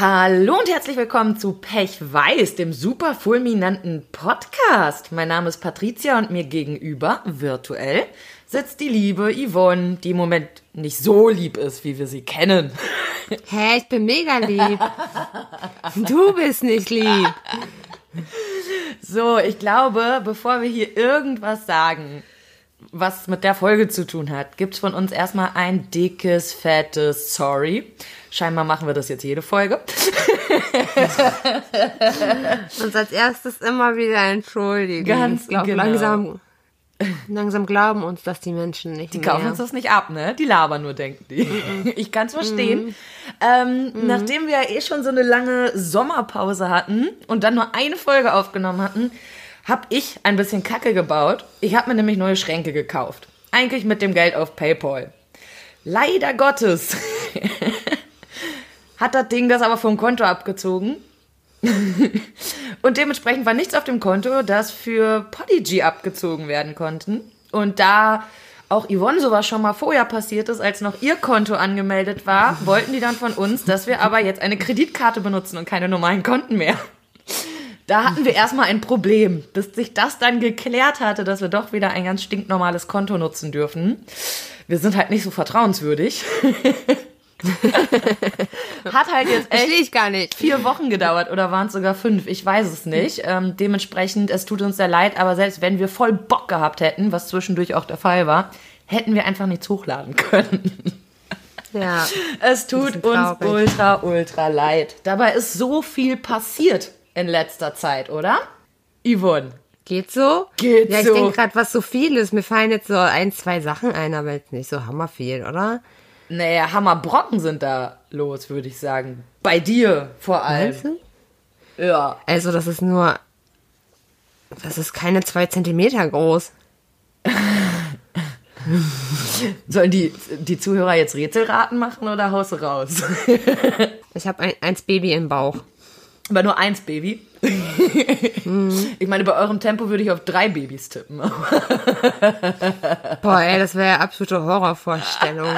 Hallo und herzlich willkommen zu Pech Weiß, dem super fulminanten Podcast. Mein Name ist Patricia und mir gegenüber, virtuell, sitzt die liebe Yvonne, die im Moment nicht so lieb ist, wie wir sie kennen. Hä, ich bin mega lieb. Du bist nicht lieb. So, ich glaube, bevor wir hier irgendwas sagen, was mit der Folge zu tun hat, gibt's von uns erstmal ein dickes, fettes Sorry. Scheinbar machen wir das jetzt jede Folge. Und als erstes immer wieder entschuldigen. Ganz glaub, genau. Langsam, langsam glauben uns das die Menschen nicht Die mehr. kaufen uns das nicht ab, ne? Die labern nur, denken die. Ich kann's verstehen. Ähm, Nachdem wir ja eh schon so eine lange Sommerpause hatten und dann nur eine Folge aufgenommen hatten, habe ich ein bisschen Kacke gebaut. Ich habe mir nämlich neue Schränke gekauft. Eigentlich mit dem Geld auf PayPal. Leider Gottes hat das Ding das aber vom Konto abgezogen. Und dementsprechend war nichts auf dem Konto, das für Podigy abgezogen werden konnten. Und da auch Yvonne sowas schon mal vorher passiert ist, als noch ihr Konto angemeldet war, wollten die dann von uns, dass wir aber jetzt eine Kreditkarte benutzen und keine normalen Konten mehr. Da hatten wir erstmal ein Problem, bis sich das dann geklärt hatte, dass wir doch wieder ein ganz stinknormales Konto nutzen dürfen. Wir sind halt nicht so vertrauenswürdig. Hat halt jetzt echt Verstehe ich gar nicht. vier Wochen gedauert oder waren es sogar fünf? Ich weiß es nicht. Ähm, dementsprechend, es tut uns sehr leid, aber selbst wenn wir voll Bock gehabt hätten, was zwischendurch auch der Fall war, hätten wir einfach nichts hochladen können. Ja. Es tut uns ultra, ultra leid. Dabei ist so viel passiert in letzter Zeit, oder? Yvonne. Geht so? Geht ja, ich so. denke gerade, was so viel ist. Mir fallen jetzt so ein, zwei Sachen ein, aber jetzt nicht so hammer viel, oder? Naja, Hammerbrocken sind da los, würde ich sagen. Bei dir vor allem. Meinst du? Ja. Also, das ist nur. Das ist keine zwei Zentimeter groß. Sollen die, die Zuhörer jetzt Rätselraten machen oder haust du raus? Ich habe ein, eins Baby im Bauch. Aber nur eins Baby. Ich meine, bei eurem Tempo würde ich auf drei Babys tippen. Boah, ey, das wäre ja absolute Horrorvorstellung.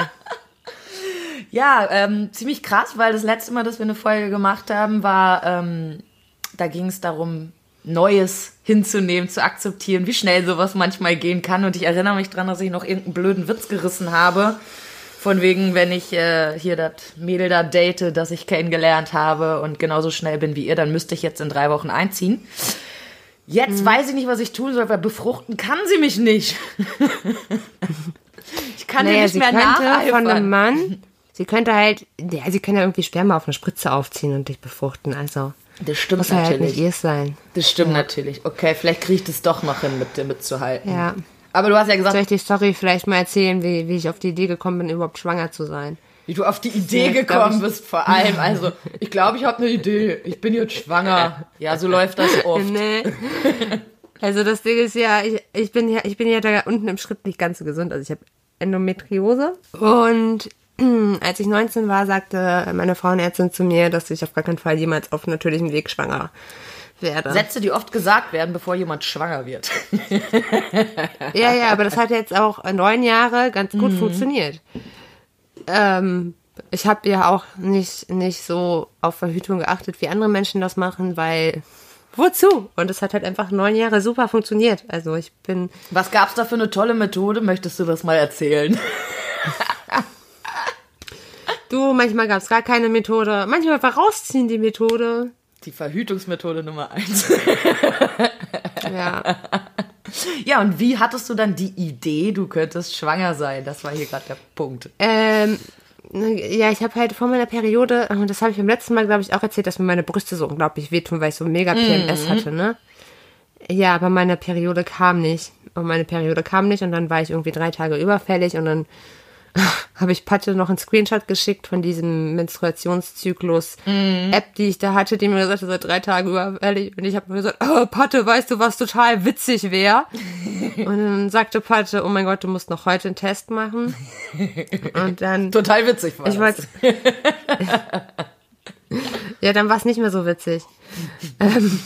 Ja, ähm, ziemlich krass, weil das letzte Mal, dass wir eine Folge gemacht haben, war, ähm, da ging es darum, Neues hinzunehmen, zu akzeptieren, wie schnell sowas manchmal gehen kann. Und ich erinnere mich dran, dass ich noch irgendeinen blöden Witz gerissen habe. Von wegen, wenn ich äh, hier das Mädel da date, das ich kennengelernt habe und genauso schnell bin wie ihr, dann müsste ich jetzt in drei Wochen einziehen. Jetzt weiß ich nicht, was ich tun soll, weil befruchten kann sie mich nicht. ich kann ihr Naja, nicht sie mehr könnte nacheifern. von einem Mann, sie könnte halt, ja, sie kann ja irgendwie Sperma auf eine Spritze aufziehen und dich befruchten. Also, Das stimmt muss halt natürlich. nicht ihr sein. Das stimmt natürlich. Okay, vielleicht kriege ich das doch noch hin, mit dir mitzuhalten. Ja. Aber du hast ja gesagt, Soll ich die Story vielleicht mal erzählen, wie, wie ich auf die Idee gekommen bin, überhaupt schwanger zu sein? wie du auf die Idee Ja, gekommen ich- bist, vor allem. Also, ich glaube, ich habe eine Idee. Ich bin jetzt schwanger. Ja, so läuft das oft. Nee. Also das Ding ist ja, ich, ich bin ja, ich bin ja da unten im Schritt nicht ganz so gesund. Also ich habe Endometriose. Und als ich 19 war, sagte meine Frauenärztin zu mir, dass ich auf gar keinen Fall jemals auf natürlichem Weg schwanger werde. Sätze, die oft gesagt werden, bevor jemand schwanger wird. Ja, ja, aber das hat jetzt auch neun Jahre ganz gut funktioniert. Ähm, ich habe ja auch nicht, nicht so auf Verhütung geachtet, wie andere Menschen das machen, weil wozu? Und es hat halt einfach neun Jahre super funktioniert. Also ich bin Was gab's da für eine tolle Methode? Möchtest du das mal erzählen? Du, manchmal gab es gar keine Methode. Manchmal war rausziehen die Methode. Die Verhütungsmethode Nummer eins. Ja. Ja, und wie hattest du dann die Idee, du könntest schwanger sein? Das war hier gerade der Punkt. ähm, ja, ich habe halt vor meiner Periode, und das habe ich beim letzten Mal, glaube ich, auch erzählt, dass mir meine Brüste so unglaublich wehtun, weil ich so mega PMS hatte, ne? Ja, aber meine Periode kam nicht. Und meine Periode kam nicht und dann war ich irgendwie drei Tage überfällig und dann habe ich Patte noch einen Screenshot geschickt von diesem Menstruationszyklus-App, die ich da hatte, die mir gesagt hat, seit drei Tagen überfällig. Und ich habe mir gesagt, oh, Patte, weißt du, was total witzig wäre? und dann sagte Patte, oh mein Gott, du musst noch heute einen Test machen. Und dann Total witzig war ich das. wollte. ja, dann war es nicht mehr so witzig. ähm,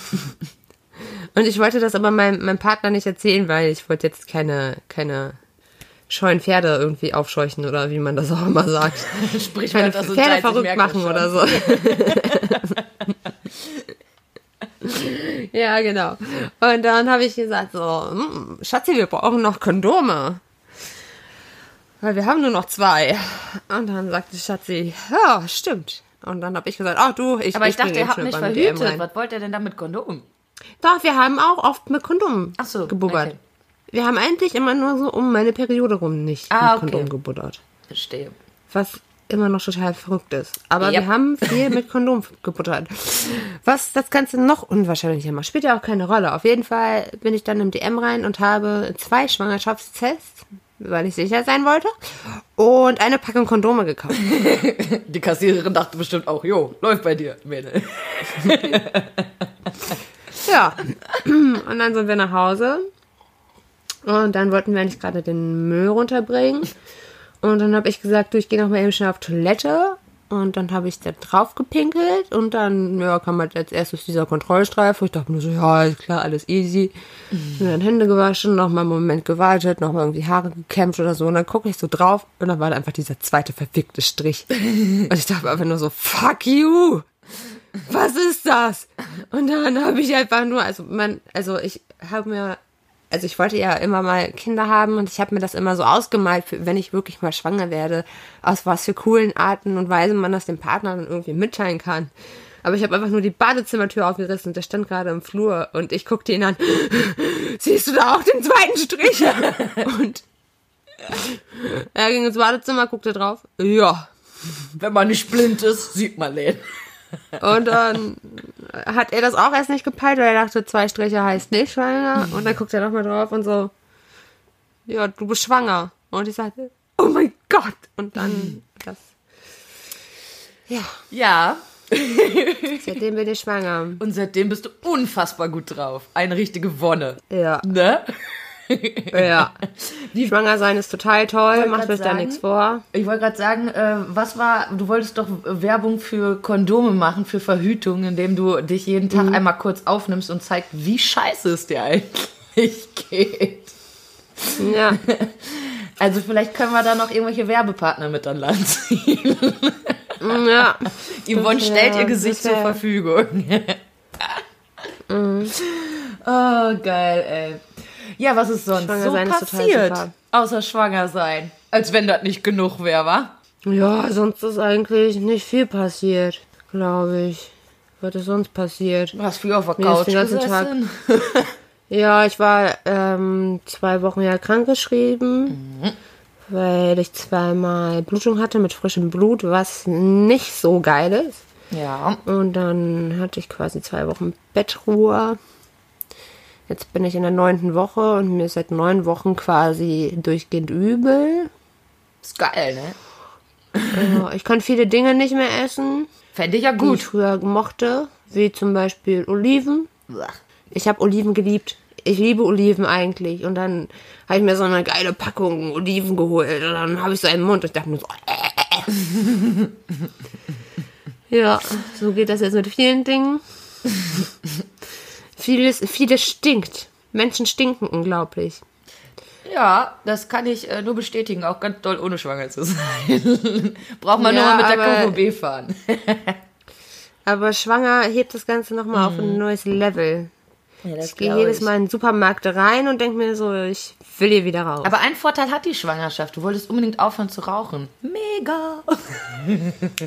und ich wollte das aber meinem, meinem Partner nicht erzählen, weil ich wollte jetzt keine, keine scheuen Pferde irgendwie aufscheuchen oder wie man das auch immer sagt. Sprichwörter Keine sind Pferde ich verrückt machen oder so. ja, genau. Und dann habe ich gesagt, so, "Hm, Schatzi, wir brauchen noch Kondome. Weil wir haben nur noch zwei. Und dann sagte Schatzi, ja, stimmt. Und dann habe ich gesagt, ach du, ich Aber ich bring dachte, ihr habt DM verhütet. Was wollt ihr denn da mit Kondom? Doch, wir haben auch oft mit Kondom Ach so, gebubbert. okay. Wir haben eigentlich immer nur so um meine Periode rum nicht Ah, mit okay. Kondom gebuddert. Verstehe. Was immer noch total verrückt ist. Aber Ja. wir haben viel mit Kondom gebuttert. Was das Ganze noch unwahrscheinlicher macht, spielt ja auch keine Rolle. Auf jeden Fall bin ich dann im DM rein und habe zwei Schwangerschaftstests, weil ich sicher sein wollte, und eine Packung Kondome gekauft. Die Kassiererin dachte bestimmt auch, jo, läuft bei dir, Mädel. Ja. Und dann sind wir nach Hause. Und dann wollten wir eigentlich gerade den Müll runterbringen. Und dann habe ich gesagt, du, ich gehe noch mal eben schnell auf Toilette. Und dann habe ich da drauf gepinkelt. Und dann ja, kam halt als erstes dieser Kontrollstreifen. Ich dachte mir so, ja, ist klar, alles easy. Und dann Hände gewaschen, noch mal einen Moment gewartet, noch mal irgendwie Haare gekämmt oder so. Und dann gucke ich so drauf. Und dann war da einfach dieser zweite verfickte Strich. Und ich dachte einfach nur so, fuck you was ist das? Und dann habe ich einfach nur, also man, also ich habe mir, also ich wollte ja immer mal Kinder haben und ich habe mir das immer so ausgemalt, wenn ich wirklich mal schwanger werde, aus was für coolen Arten und Weisen man das dem Partner dann irgendwie mitteilen kann. Aber ich habe einfach nur die Badezimmertür aufgerissen und der stand gerade im Flur und ich guckte ihn an. Siehst du da auch den zweiten Strich? Und er ging ins Badezimmer, guckte drauf. Ja, Wenn man nicht blind ist, sieht man den. Und dann hat er das auch erst nicht gepeilt, weil er dachte, zwei Striche heißt nicht schwanger. Und dann guckt er nochmal drauf und so, ja, du bist schwanger. Und ich sagte, oh mein Gott. Und dann das. Ja, Ja, seitdem bin ich schwanger. und seitdem bist du unfassbar gut drauf. Eine richtige Wonne. Ja, Ne? Ja. Schwanger sein ist total toll, macht euch da nichts vor. Ich wollte gerade sagen, äh, was war, du wolltest doch Werbung für Kondome machen, für Verhütung, indem du dich jeden Tag einmal kurz aufnimmst und zeigst, wie scheiße es dir eigentlich geht. Ja, Also vielleicht können wir da noch irgendwelche Werbepartner mit an Land ziehen. ja. Yvonne Das stellt wär- ihr Gesicht zur Verfügung. Oh, geil, ey. Ja, was ist sonst so passiert? Außer schwanger sein. Als wenn das nicht genug wäre, wa? Ja, sonst ist eigentlich nicht viel passiert, glaube ich. Was ist sonst passiert? Du hast viel auf der Mir Couch den ganzen gesessen. Ja, ich war ähm, zwei Wochen ja krankgeschrieben, weil ich zweimal Blutung hatte mit frischem Blut, was nicht so geil ist. Ja. Und dann hatte ich quasi zwei Wochen Bettruhe. Jetzt bin ich in der neunten Woche und mir ist seit neun Wochen quasi durchgehend übel. Ist geil, ne? Ja, ich kann viele Dinge nicht mehr essen, Fände ich ja die ich gut. früher mochte, wie zum Beispiel Oliven. Ich habe Oliven geliebt. Ich liebe Oliven eigentlich. Und dann habe ich mir so eine geile Packung Oliven geholt. Und dann habe ich so einen Mund und ich dachte mir so. Äh. ja, so geht das jetzt mit vielen Dingen. Vieles, vieles stinkt. Menschen stinken unglaublich. Ja, das kann ich äh, nur bestätigen, auch ganz doll ohne schwanger zu sein. Braucht man nur Ja, mal mit der aber- KVB fahren. Aber schwanger hebt das Ganze nochmal auf ein neues Level. Ja, Ich gehe jedes Mal in den Supermarkt rein und denke mir so, ich will hier wieder raus. Aber einen Vorteil hat die Schwangerschaft. Du wolltest unbedingt aufhören zu rauchen. Mega.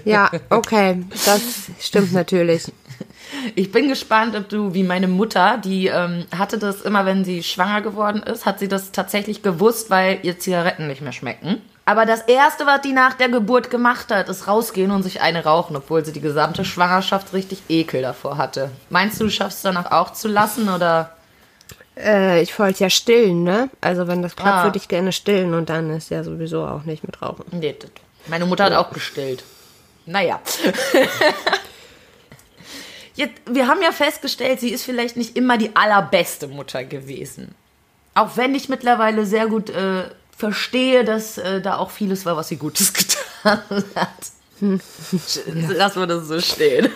Ja, okay, das stimmt natürlich. Ich bin gespannt, ob du, wie meine Mutter, die ähm, hatte das immer, wenn sie schwanger geworden ist, hat sie das tatsächlich gewusst, weil ihr Zigaretten nicht mehr schmecken. Aber das Erste, was die nach der Geburt gemacht hat, ist rausgehen und sich eine rauchen, obwohl sie die gesamte Schwangerschaft richtig Ekel davor hatte. Meinst du, du schaffst es danach auch zu lassen oder? Äh, ich wollte ja stillen, ne? Also wenn das klappt, Ah. würde ich gerne stillen und dann ist ja sowieso auch nicht mit Rauchen. Nee, meine Mutter hat auch gestillt. Naja. Jetzt, wir haben ja festgestellt, sie ist vielleicht nicht immer die allerbeste Mutter gewesen. Auch wenn ich mittlerweile sehr gut äh, verstehe, dass äh, da auch vieles war, was sie Gutes getan hat. Lass mal das so stehen.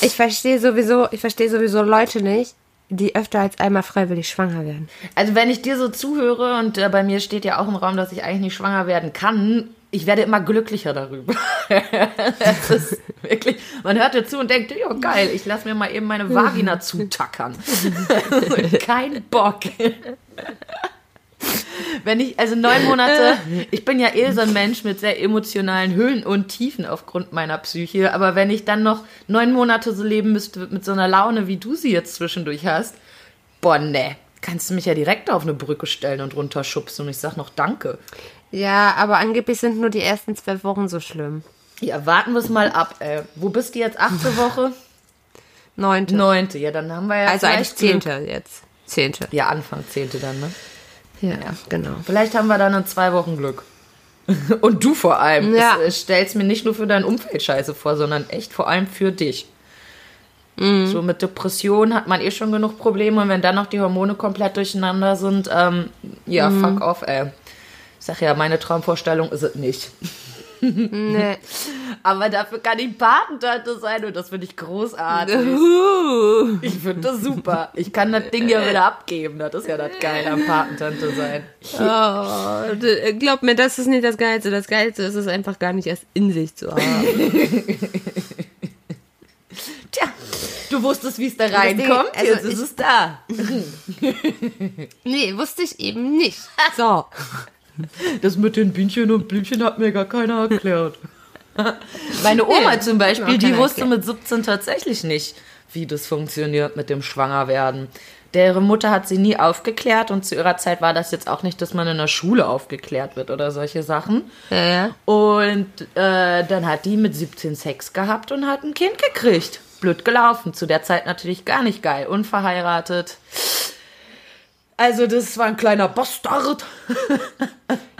Ich verstehe sowieso, ich verstehe sowieso Leute nicht, die öfter als einmal freiwillig schwanger werden. Also wenn ich dir so zuhöre und äh, bei mir steht ja auch im Raum, dass ich eigentlich nicht schwanger werden kann, ich werde immer glücklicher darüber. das ist wirklich, man hört dir zu und denkt, ja geil, ich lasse mir mal eben meine Vagina zutackern. Kein Bock. Wenn ich, also neun Monate, ich bin ja eh so ein Mensch mit sehr emotionalen Höhen und Tiefen aufgrund meiner Psyche, aber wenn ich dann noch neun Monate so leben müsste mit so einer Laune, wie du sie jetzt zwischendurch hast, boah, ne, kannst du mich ja direkt auf eine Brücke stellen und runterschubsen und ich sag noch Danke. Ja, aber angeblich sind nur die ersten zwölf Wochen so schlimm. Ja, warten wir es mal ab, ey. Wo bist du jetzt? Achte Woche? Neunte. Neunte, ja, dann haben wir ja also eigentlich vielleicht Glück. zehnte jetzt. Zehnte. Ja, Anfang zehnte dann, ne? Ja, genau. Vielleicht haben wir dann in zwei Wochen Glück. Und du vor allem. Ja. Es, stellst mir nicht nur für dein Umfeld scheiße vor, sondern echt vor allem für dich. So mit Depressionen hat man eh schon genug Probleme und wenn dann noch die Hormone komplett durcheinander sind, ähm, ja, fuck off, ey. Ich sag ja, meine Traumvorstellung ist es nicht. Nee. Aber dafür kann ich Patentante sein und das finde ich großartig. Ich finde das super. Ich kann das Ding ja wieder abgeben. Das ist ja das Geile am Patentante sein. Oh, glaub mir, das ist nicht das Geilste. Das Geilste ist es einfach gar nicht erst in sich zu haben. Tja, du wusstest, wie es da reinkommt. also Jetzt ist es da. nee, wusste ich eben nicht. So. Das mit den Bienchen und Blümchen hat mir gar keiner erklärt. Meine Oma Nee, zum Beispiel, die wusste erklärt. mit 17 tatsächlich nicht, wie das funktioniert mit dem Schwangerwerden. Deren Mutter hat sie nie aufgeklärt und zu ihrer Zeit war das jetzt auch nicht, dass man in der Schule aufgeklärt wird oder solche Sachen. Ja, ja. Und äh, dann hat die mit 17 Sex gehabt und hat ein Kind gekriegt. Blöd gelaufen. Zu der Zeit natürlich gar nicht geil. Unverheiratet. Also, das war ein kleiner Bastard.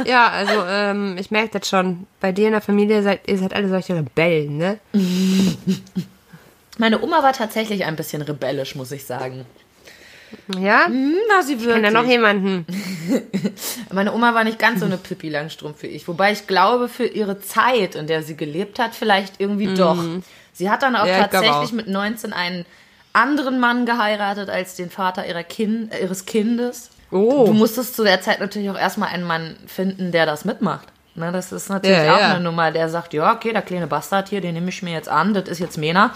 Ja, also ähm, ich merke das schon. Bei dir in der Familie seid ihr seid alle solche Rebellen, ne? Meine Oma war tatsächlich ein bisschen rebellisch, muss ich sagen. Ja? Na, sie Ich kenne da noch jemanden. Meine Oma war nicht ganz so eine Pippi Langstrumpf wie ich. Wobei ich glaube, für ihre Zeit, in der sie gelebt hat, vielleicht irgendwie doch. Sie hat dann auch Mhm. Ja, ich tatsächlich auch. mit 19 einen anderen Mann geheiratet als den Vater ihrer kind, äh, ihres Kindes. Oh. Du musstest zu der Zeit natürlich auch erstmal einen Mann finden, der das mitmacht. Ne, das ist natürlich Ja, auch ja. eine Nummer, der sagt, ja, okay, der kleine Bastard hier, den nehme ich mir jetzt an, das ist jetzt Mena.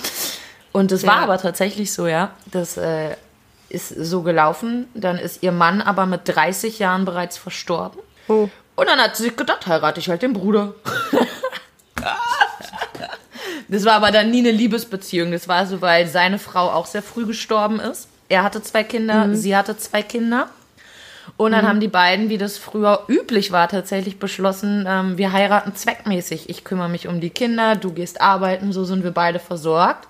Und das war Ja. aber tatsächlich so, ja. Das äh, ist so gelaufen. Dann ist ihr Mann aber mit 30 Jahren bereits verstorben. Oh. Und dann hat sie sich gedacht, heirate ich halt den Bruder. das war aber dann nie eine Liebesbeziehung. Das war so, weil seine Frau auch sehr früh gestorben ist. Er hatte zwei Kinder, sie hatte zwei Kinder. Und dann haben die beiden, wie das früher üblich war, tatsächlich beschlossen, ähm, wir heiraten zweckmäßig. Ich kümmere mich um die Kinder, du gehst arbeiten, so sind wir beide versorgt.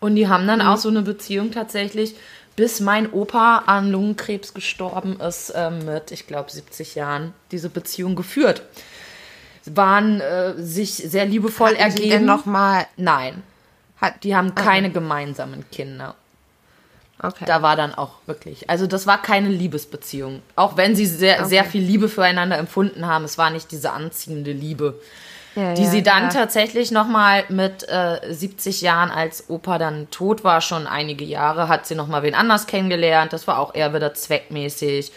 Und die haben dann auch so eine Beziehung tatsächlich, bis mein Opa an Lungenkrebs gestorben ist, ähm, mit, ich glaube, 70 Jahren, diese Beziehung geführt. Waren äh, sich sehr liebevoll Hatten ergeben. denn noch mal Nein, hat die haben keine gemeinsamen Kinder. Okay. Da war dann auch wirklich, also das war keine Liebesbeziehung. Auch wenn sie sehr, sehr viel Liebe füreinander empfunden haben, es war nicht diese anziehende Liebe. ja, Die ja, sie dann ja. tatsächlich nochmal mit äh, 70 Jahren, als Opa dann tot war, schon einige Jahre, hat sie nochmal wen anders kennengelernt. Das war auch eher wieder zweckmäßig.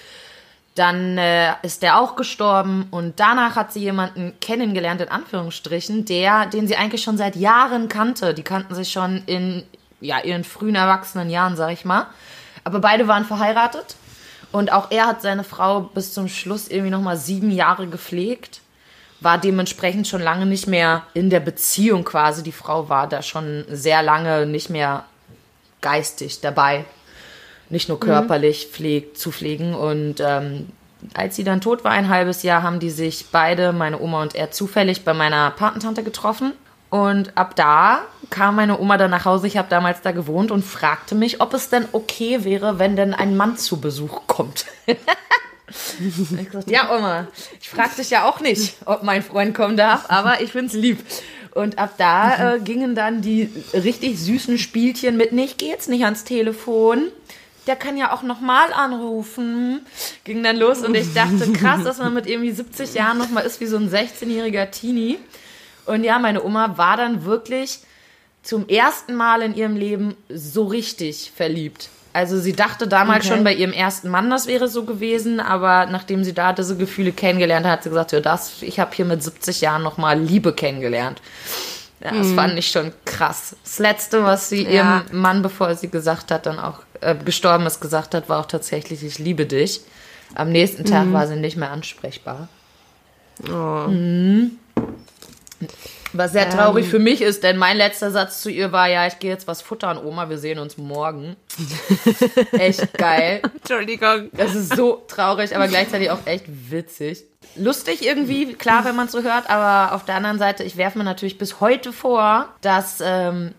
Dann äh, ist der auch gestorben und danach hat sie jemanden kennengelernt, in Anführungsstrichen, der, den sie eigentlich schon seit Jahren kannte. Die kannten sich schon in ja, ihren frühen erwachsenen Jahren, sag ich mal. Aber beide waren verheiratet und auch er hat seine Frau bis zum Schluss irgendwie nochmal sieben Jahre gepflegt war dementsprechend schon lange nicht mehr in der Beziehung quasi. Die Frau war da schon sehr lange nicht mehr geistig dabei, nicht nur körperlich pflegt, zu pflegen. Und ähm, als sie dann tot war, ein halbes Jahr, haben die sich beide, meine Oma und er, zufällig bei meiner Patentante getroffen. Und ab da kam meine Oma dann nach Hause, ich habe damals da gewohnt und fragte mich, ob es denn okay wäre, wenn denn ein Mann zu Besuch kommt. Gesagt, ja, Oma, ich frag dich ja auch nicht, ob mein Freund kommen darf, aber ich find's lieb. Und ab da äh, gingen dann die richtig süßen Spielchen mit, nicht geht's nicht ans Telefon. Der kann ja auch nochmal anrufen. Ging dann los und ich dachte, krass, dass man mit irgendwie 70 Jahren nochmal ist wie so ein 16-jähriger Teenie. Und ja, meine Oma war dann wirklich zum ersten Mal in ihrem Leben so richtig verliebt. Also sie dachte damals Okay. schon bei ihrem ersten Mann, das wäre so gewesen, aber nachdem sie da diese Gefühle kennengelernt hat, hat sie gesagt, ja, das, ich habe hier mit 70 Jahren nochmal Liebe kennengelernt. Ja, das fand ich schon krass. Das Letzte, was sie Mhm. Ja. ihrem Mann, bevor sie gesagt hat, dann auch äh, gestorben ist, gesagt hat, war auch tatsächlich, ich liebe dich. Am nächsten Tag Mhm. war sie nicht mehr ansprechbar. Oh. Was sehr traurig für mich ist, denn mein letzter Satz zu ihr war, ja, ich gehe jetzt was futtern, Oma, wir sehen uns morgen. echt geil. Entschuldigung. Das ist so traurig, aber gleichzeitig auch echt witzig. Lustig irgendwie, klar, wenn man es so hört, aber auf der anderen Seite, ich werfe mir natürlich bis heute vor, dass ähm,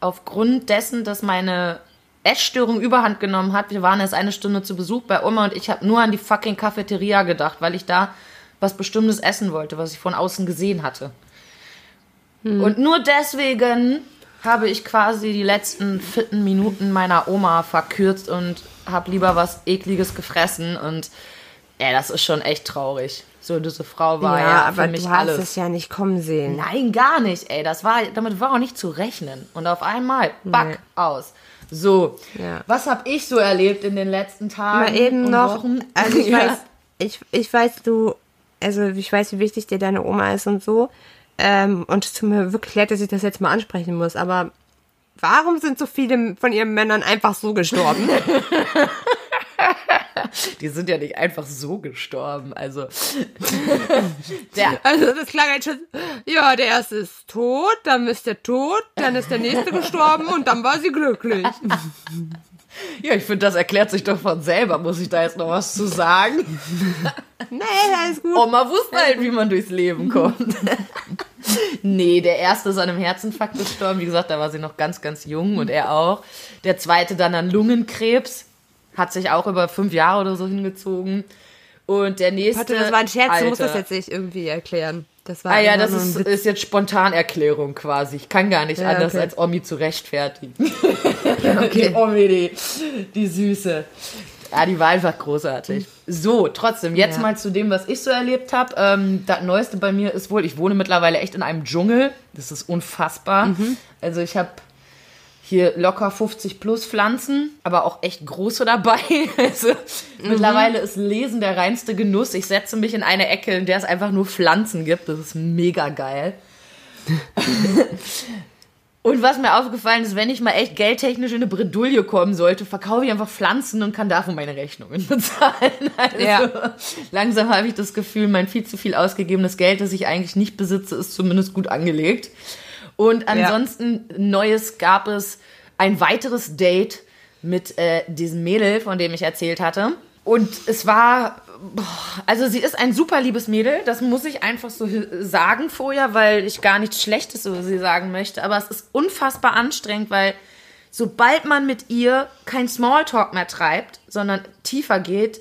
aufgrund dessen, dass meine Essstörung überhand genommen hat, wir waren erst eine Stunde zu Besuch bei Oma und ich habe nur an die fucking Cafeteria gedacht, weil ich da was Bestimmtes essen wollte, was ich von außen gesehen hatte. Und nur deswegen habe ich quasi die letzten vierten Minuten meiner Oma verkürzt und habe lieber was Ekliges gefressen. Und ey, das ist schon echt traurig. So, diese Frau war ja, ja, für aber mich du hast alles. es ja nicht kommen sehen. Nein, gar nicht, ey. Das war, damit war auch nicht zu rechnen. Und auf einmal, back, Nee. aus. So, Ja. was habe ich so erlebt in den letzten Tagen? Mal eben und noch, Wochen? also ich Ja. weiß, ich, ich weiß, du, also ich weiß, wie wichtig dir deine Oma ist und so. Ähm, und es tut mir wirklich leid, dass ich das jetzt mal ansprechen muss, aber warum sind so viele von ihren Männern einfach so gestorben? Die sind ja nicht einfach so gestorben. Also, der, Also das klang jetzt schon, ja, der erste ist tot, dann ist der tot, dann ist der nächste gestorben und dann war sie glücklich. ja, ich finde, das erklärt sich doch von selber. Muss ich da jetzt noch was zu sagen? Nee, alles gut. Oma wusste halt, wie man durchs Leben kommt. Nee, der erste ist an einem Herzinfarkt gestorben. Wie gesagt, da war sie noch ganz, ganz jung und er auch. Der zweite dann an Lungenkrebs. Hat sich auch über fünf Jahre oder so hingezogen. Und der nächste. Warte, das war ein Scherz, du musst das Alter. jetzt nicht irgendwie erklären. Das war Ah ja, das ist, ist jetzt Spontanerklärung quasi. Ich kann gar nicht Ja, anders okay. als Omi zu rechtfertigen. Die Omi, die, die Süße. Ja, die war einfach großartig. So, trotzdem, jetzt Ja. mal zu dem, was ich so erlebt habe. Ähm, das Neueste bei mir ist wohl, ich wohne mittlerweile echt in einem Dschungel. Das ist unfassbar. Mhm. Also ich habe hier locker 50 plus Pflanzen, aber auch echt große dabei. Also Mhm. mittlerweile ist Lesen der reinste Genuss. Ich setze mich in eine Ecke, in der es einfach nur Pflanzen gibt. Das ist mega geil. Und was mir aufgefallen ist, wenn ich mal echt geldtechnisch in eine Bredouille kommen sollte, verkaufe ich einfach Pflanzen und kann davon meine Rechnungen bezahlen. Also Ja. langsam habe ich das Gefühl, mein viel zu viel ausgegebenes Geld, das ich eigentlich nicht besitze, ist zumindest gut angelegt. Und ansonsten Neues gab es ein weiteres Date mit äh, diesem Mädel, von dem ich erzählt hatte. Und es war, also sie ist ein super liebes Mädel, das muss ich einfach so sagen vorher, weil ich gar nichts Schlechtes über sie sagen möchte. Aber es ist unfassbar anstrengend, weil sobald man mit ihr kein Smalltalk mehr treibt, sondern tiefer geht,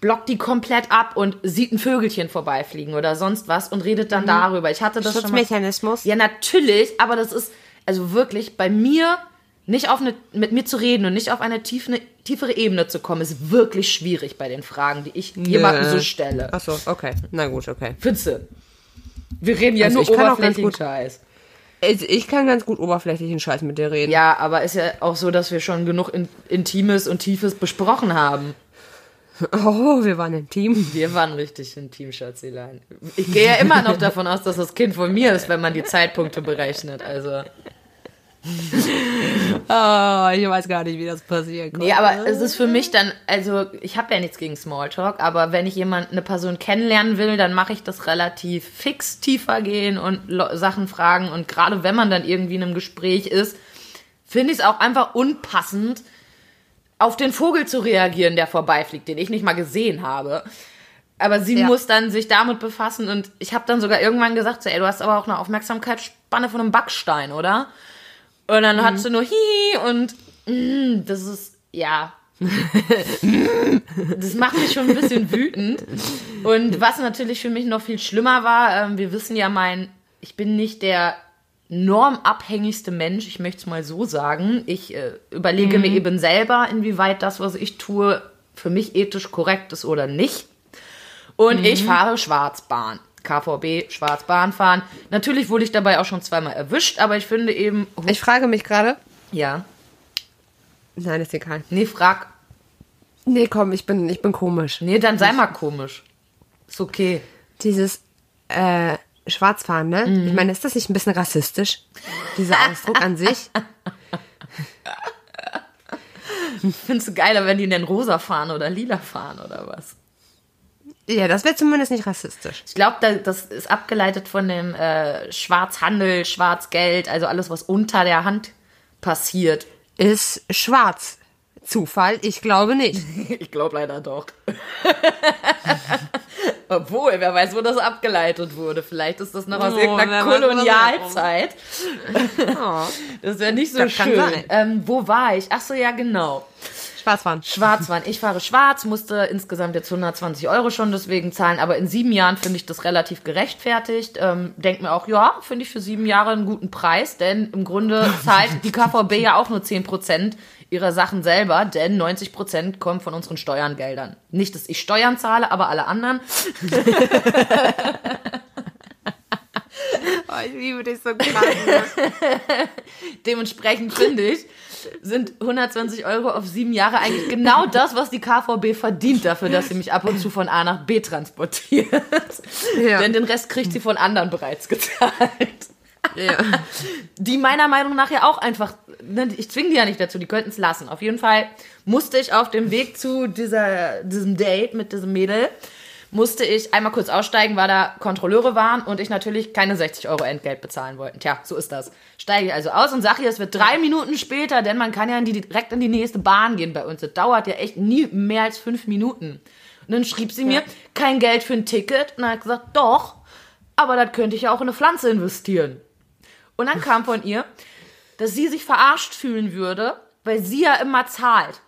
blockt die komplett ab und sieht ein Vögelchen vorbeifliegen oder sonst was und redet dann darüber. Ich hatte das schon mal. Schutzmechanismus. Ja, natürlich, aber das ist also wirklich bei mir nicht auf eine, mit mir zu reden und nicht auf eine tiefe, tiefere Ebene zu kommen, ist wirklich schwierig bei den Fragen, die ich jemandem so stelle. Achso, okay. Na gut, okay. Fitze. Wir reden ja Also nur ich kann auch ganz oberflächlichen gut- Scheiß. Also ich kann ganz gut oberflächlichen Scheiß mit dir reden. Ja, aber ist ja auch so, dass wir schon genug in, Intimes und Tiefes besprochen haben. Oh, wir waren im Team. Wir waren richtig intim, Schatzilein. Ich gehe ja immer noch davon aus, dass das Kind von mir ist, wenn man die Zeitpunkte berechnet. Also. Oh, ich weiß gar nicht, wie das passieren konnte. Nee, aber es ist für mich dann, also ich habe ja nichts gegen Smalltalk, aber wenn ich jemand, eine Person kennenlernen will, dann mache ich das relativ fix tiefer gehen und Sachen fragen. Und gerade wenn man dann irgendwie in einem Gespräch ist, finde ich es auch einfach unpassend, auf den Vogel zu reagieren, der vorbeifliegt, den ich nicht mal gesehen habe. Aber sie Ja. muss dann sich damit befassen und ich habe dann sogar irgendwann gesagt, so, ey, du hast aber auch eine Aufmerksamkeitsspanne von einem Backstein, oder? Und dann hat sie nur hi und mm, das ist, ja. das macht mich schon ein bisschen wütend. Und was natürlich für mich noch viel schlimmer war, ähm, wir wissen ja, mein, ich bin nicht der normabhängigste Mensch, ich möchte es mal so sagen. Ich äh, überlege mir eben selber, inwieweit das, was ich tue, für mich ethisch korrekt ist oder nicht. Und ich fahre Schwarzbahn. KVB, schwarz Bahn fahren. Natürlich wurde ich dabei auch schon zweimal erwischt, aber ich finde eben, Ich frage mich gerade. ja, Nein, ist egal. nee, frag, Nee, komm, ich bin, ich bin komisch. nee, dann sei mal komisch. Ist okay. Dieses äh, Schwarzfahren, ne? Ich meine, ist das nicht ein bisschen rassistisch? Dieser Ausdruck an sich? Findest du geiler, wenn die denn rosa fahren oder lila fahren oder was? Ja, das wäre zumindest nicht rassistisch. Ich glaube, da, das ist abgeleitet von dem äh, Schwarzhandel, Schwarzgeld, also alles, was unter der Hand passiert. Ist schwarz. Zufall? Ich glaube nicht. Ich glaube leider doch. Obwohl, wer weiß, wo das abgeleitet wurde. Vielleicht ist das noch aus Oh, irgendeiner Kolonialzeit. Oh. Das wäre nicht so Das schön. Ähm, wo war ich? Ach so, ja, genau. Schwarzfahren. Schwarzfahren. Ich fahre schwarz, musste insgesamt jetzt 120 Euro schon deswegen zahlen, aber in sieben Jahren finde ich das relativ gerechtfertigt. Ähm, denk mir auch, ja, finde ich für sieben Jahre einen guten Preis, denn im Grunde zahlt die KVB ja auch nur 10% ihrer Sachen selber, denn 90% kommen von unseren Steuerngeldern. Nicht, dass ich Steuern zahle, aber alle anderen. Oh, ich liebe dich so krass. Dementsprechend finde ich, sind 120 Euro auf sieben Jahre eigentlich genau das, was die KVB verdient dafür, dass sie mich ab und zu von A nach B transportiert. Ja. Denn den Rest kriegt sie von anderen bereits gezahlt. Ja. Die meiner Meinung nach ja auch einfach, ne, ich zwinge die ja nicht dazu, die könnten es lassen. Auf jeden Fall musste ich auf dem Weg zu dieser, diesem Date mit diesem Mädel, musste ich einmal kurz aussteigen, weil da Kontrolleure waren und ich natürlich keine 60 Euro Entgelt bezahlen wollte. Tja, so ist das. Steige ich also aus und sage ihr, es wird drei Minuten später, denn man kann ja in die, direkt in die nächste Bahn gehen bei uns. Das dauert ja echt nie mehr als fünf Minuten. Und dann schrieb sie mir, kein Geld für ein Ticket. Und dann hat ich gesagt, doch, aber das könnte ich ja auch in eine Pflanze investieren. Und dann kam von ihr, dass sie sich verarscht fühlen würde, weil sie ja immer zahlt.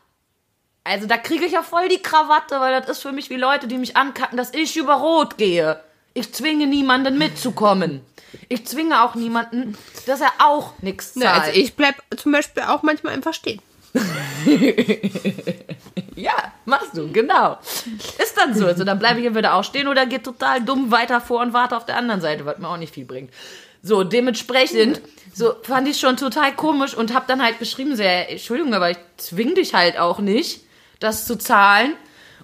Also da kriege ich ja voll die Krawatte, weil das ist für mich wie Leute, die mich ankacken, dass ich über Rot gehe. Ich zwinge niemanden mitzukommen. Ich zwinge auch niemanden, dass er auch nichts zahlt. Ja, also ich bleib zum Beispiel auch manchmal einfach stehen. Ja, machst du, genau. Ist dann so. Also dann bleibe ich entweder auch stehen oder gehe total dumm weiter vor und warte auf der anderen Seite, was mir auch nicht viel bringt. So, dementsprechend, so fand ich schon total komisch und habe dann halt geschrieben, so, ja, Entschuldigung, aber ich zwing dich halt auch nicht, das zu zahlen.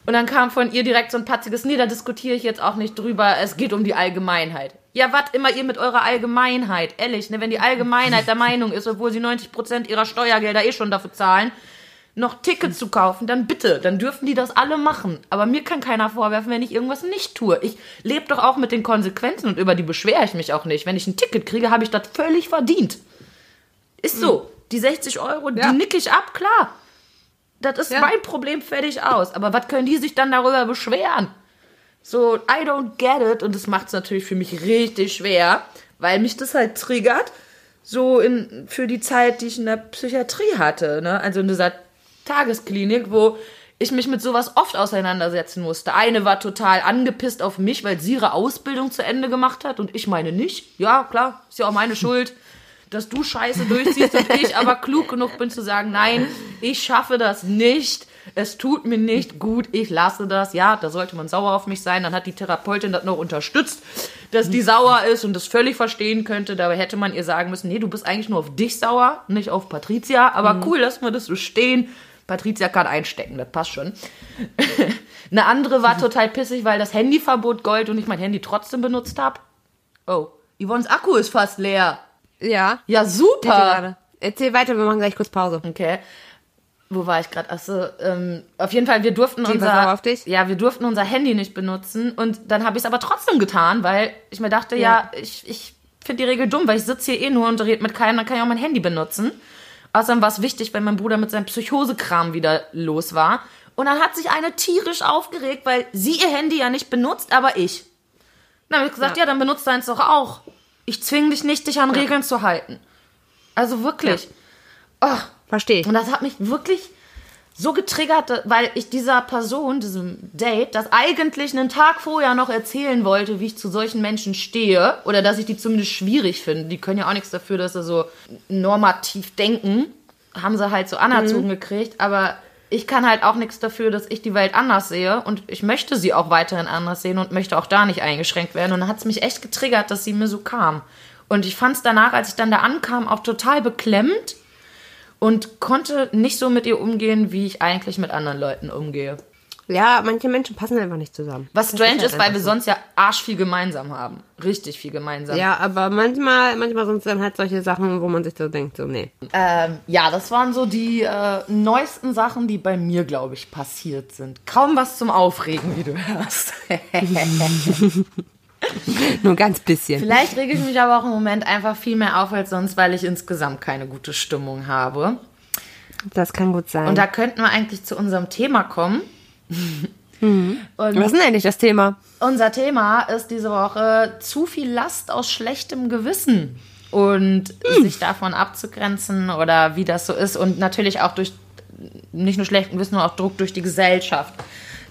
Und dann kam von ihr direkt so ein patziges, nee, da diskutiere ich jetzt auch nicht drüber, es geht um die Allgemeinheit. Ja, was immer ihr mit eurer Allgemeinheit, ehrlich, ne, wenn die Allgemeinheit der Meinung ist, obwohl sie 90% ihrer Steuergelder eh schon dafür zahlen, noch Tickets zu kaufen, dann bitte, dann dürfen die das alle machen. Aber mir kann keiner vorwerfen, wenn ich irgendwas nicht tue. Ich lebe doch auch mit den Konsequenzen und über die beschwere ich mich auch nicht. Wenn ich ein Ticket kriege, habe ich das völlig verdient. Ist so. Die 60 Euro, Ja. die nick ich ab, klar. Das ist Ja. mein Problem, fertig aus. Aber was können die sich dann darüber beschweren? So, I don't get it. Und das macht es natürlich für mich richtig schwer, weil mich das halt triggert. So in, für die Zeit, die ich in der Psychiatrie hatte. Ne? Also in dieser Tagesklinik, wo ich mich mit sowas oft auseinandersetzen musste. Eine war total angepisst auf mich, weil sie ihre Ausbildung zu Ende gemacht hat und ich meine nicht. Ja, klar, ist ja auch meine Schuld, dass du Scheiße durchziehst und ich aber klug genug bin zu sagen, nein, ich schaffe das nicht. Es tut mir nicht gut, ich lasse das. Ja, da sollte man sauer auf mich sein. Dann hat die Therapeutin das noch unterstützt, dass die sauer ist und das völlig verstehen könnte. Dabei hätte man ihr sagen müssen, nee, du bist eigentlich nur auf dich sauer, nicht auf Patricia. Aber cool, lassen wir das so stehen. Patricia kann einstecken, das passt schon. Eine andere war total pissig, weil das Handyverbot gold und ich mein Handy trotzdem benutzt habe. Oh, Yvonnes Akku ist fast leer. Ja. Ja, super. Erzähl weiter, wir machen gleich kurz Pause. Okay. Wo war ich gerade? Achso, ähm, auf jeden Fall, wir durften war unser, sauer auf dich? ja, wir durften unser Handy nicht benutzen und dann habe ich es aber trotzdem getan, weil ich mir dachte, ja, Ja. ich, ich finde die Regel dumm, weil ich sitze hier eh nur und rede mit keinem, dann kann ich auch mein Handy benutzen. Außerdem war es wichtig, weil mein Bruder mit seinem Psychosekram wieder los war. Und dann hat sich eine tierisch aufgeregt, weil sie ihr Handy ja nicht benutzt, aber ich. Dann habe ich gesagt, ja. Ja. dann benutzt deins doch auch. Ich zwinge dich nicht, dich an Regeln zu halten. Also wirklich. Oh, Verstehe ich. und das hat mich wirklich so getriggert, weil ich dieser Person, diesem Date, das eigentlich einen Tag vorher noch erzählen wollte, wie ich zu solchen Menschen stehe. Oder dass ich die zumindest schwierig finde. Die können ja auch nichts dafür, dass sie so normativ denken. Haben sie halt so anerzogen gekriegt. Aber ich kann halt auch nichts dafür, dass ich die Welt anders sehe und ich möchte sie auch weiterhin anders sehen und möchte auch da nicht eingeschränkt werden. Und dann hat es mich echt getriggert, dass sie mir so kam. Und ich fand es danach, als ich dann da ankam, auch total beklemmt und konnte nicht so mit ihr umgehen, wie ich eigentlich mit anderen Leuten umgehe. Ja, manche Menschen passen einfach nicht zusammen. Was Das strange halt ist, weil wir so. sonst ja arsch viel gemeinsam haben. Richtig viel gemeinsam. Ja, aber manchmal, manchmal sind es dann halt solche Sachen, wo man sich so denkt, so, nee. Ähm, ja, das waren so die äh, neuesten Sachen, die bei mir, glaube ich, passiert sind. Kaum was zum Aufregen, wie du hörst. Nur ganz bisschen. Vielleicht rege ich mich aber auch im Moment einfach viel mehr auf als sonst, weil ich insgesamt keine gute Stimmung habe. Das kann gut sein. Und da könnten wir eigentlich zu unserem Thema kommen. Und Was ist denn eigentlich das Thema? unser Thema ist diese Woche zu viel Last aus schlechtem Gewissen und sich davon abzugrenzen oder wie das so ist und natürlich auch durch nicht nur schlechtem Gewissen, sondern auch Druck durch die Gesellschaft.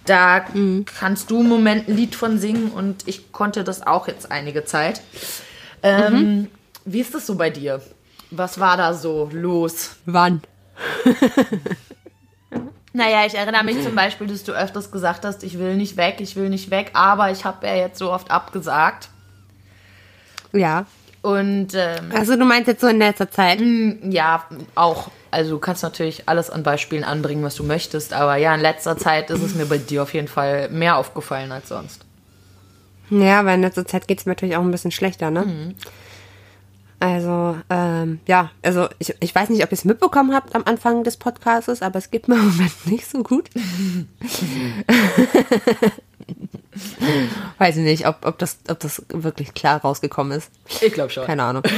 Da kannst du im Moment ein Lied von singen und ich konnte das auch jetzt einige Zeit. Ähm, Wie ist das so bei dir? Was war da so los? Wann? Naja, ich erinnere mich zum Beispiel, dass du öfters gesagt hast, ich will nicht weg, ich will nicht weg, aber ich habe ja jetzt so oft abgesagt. Ja. Und ähm, Also du meinst jetzt so in letzter Zeit? ja, auch. Also du kannst natürlich alles an Beispielen anbringen, was du möchtest, aber ja, in letzter Zeit ist es mir bei dir auf jeden Fall mehr aufgefallen als sonst. Ja, weil in letzter Zeit geht es mir natürlich auch ein bisschen schlechter, ne? Mhm. Also, ähm, ja, also ich, ich weiß nicht, ob ihr es mitbekommen habt am Anfang des Podcasts, aber es geht mir im Moment nicht so gut. weiß ich nicht, ob, ob, das, ob das wirklich klar rausgekommen ist. Ich glaube schon. Keine Ahnung.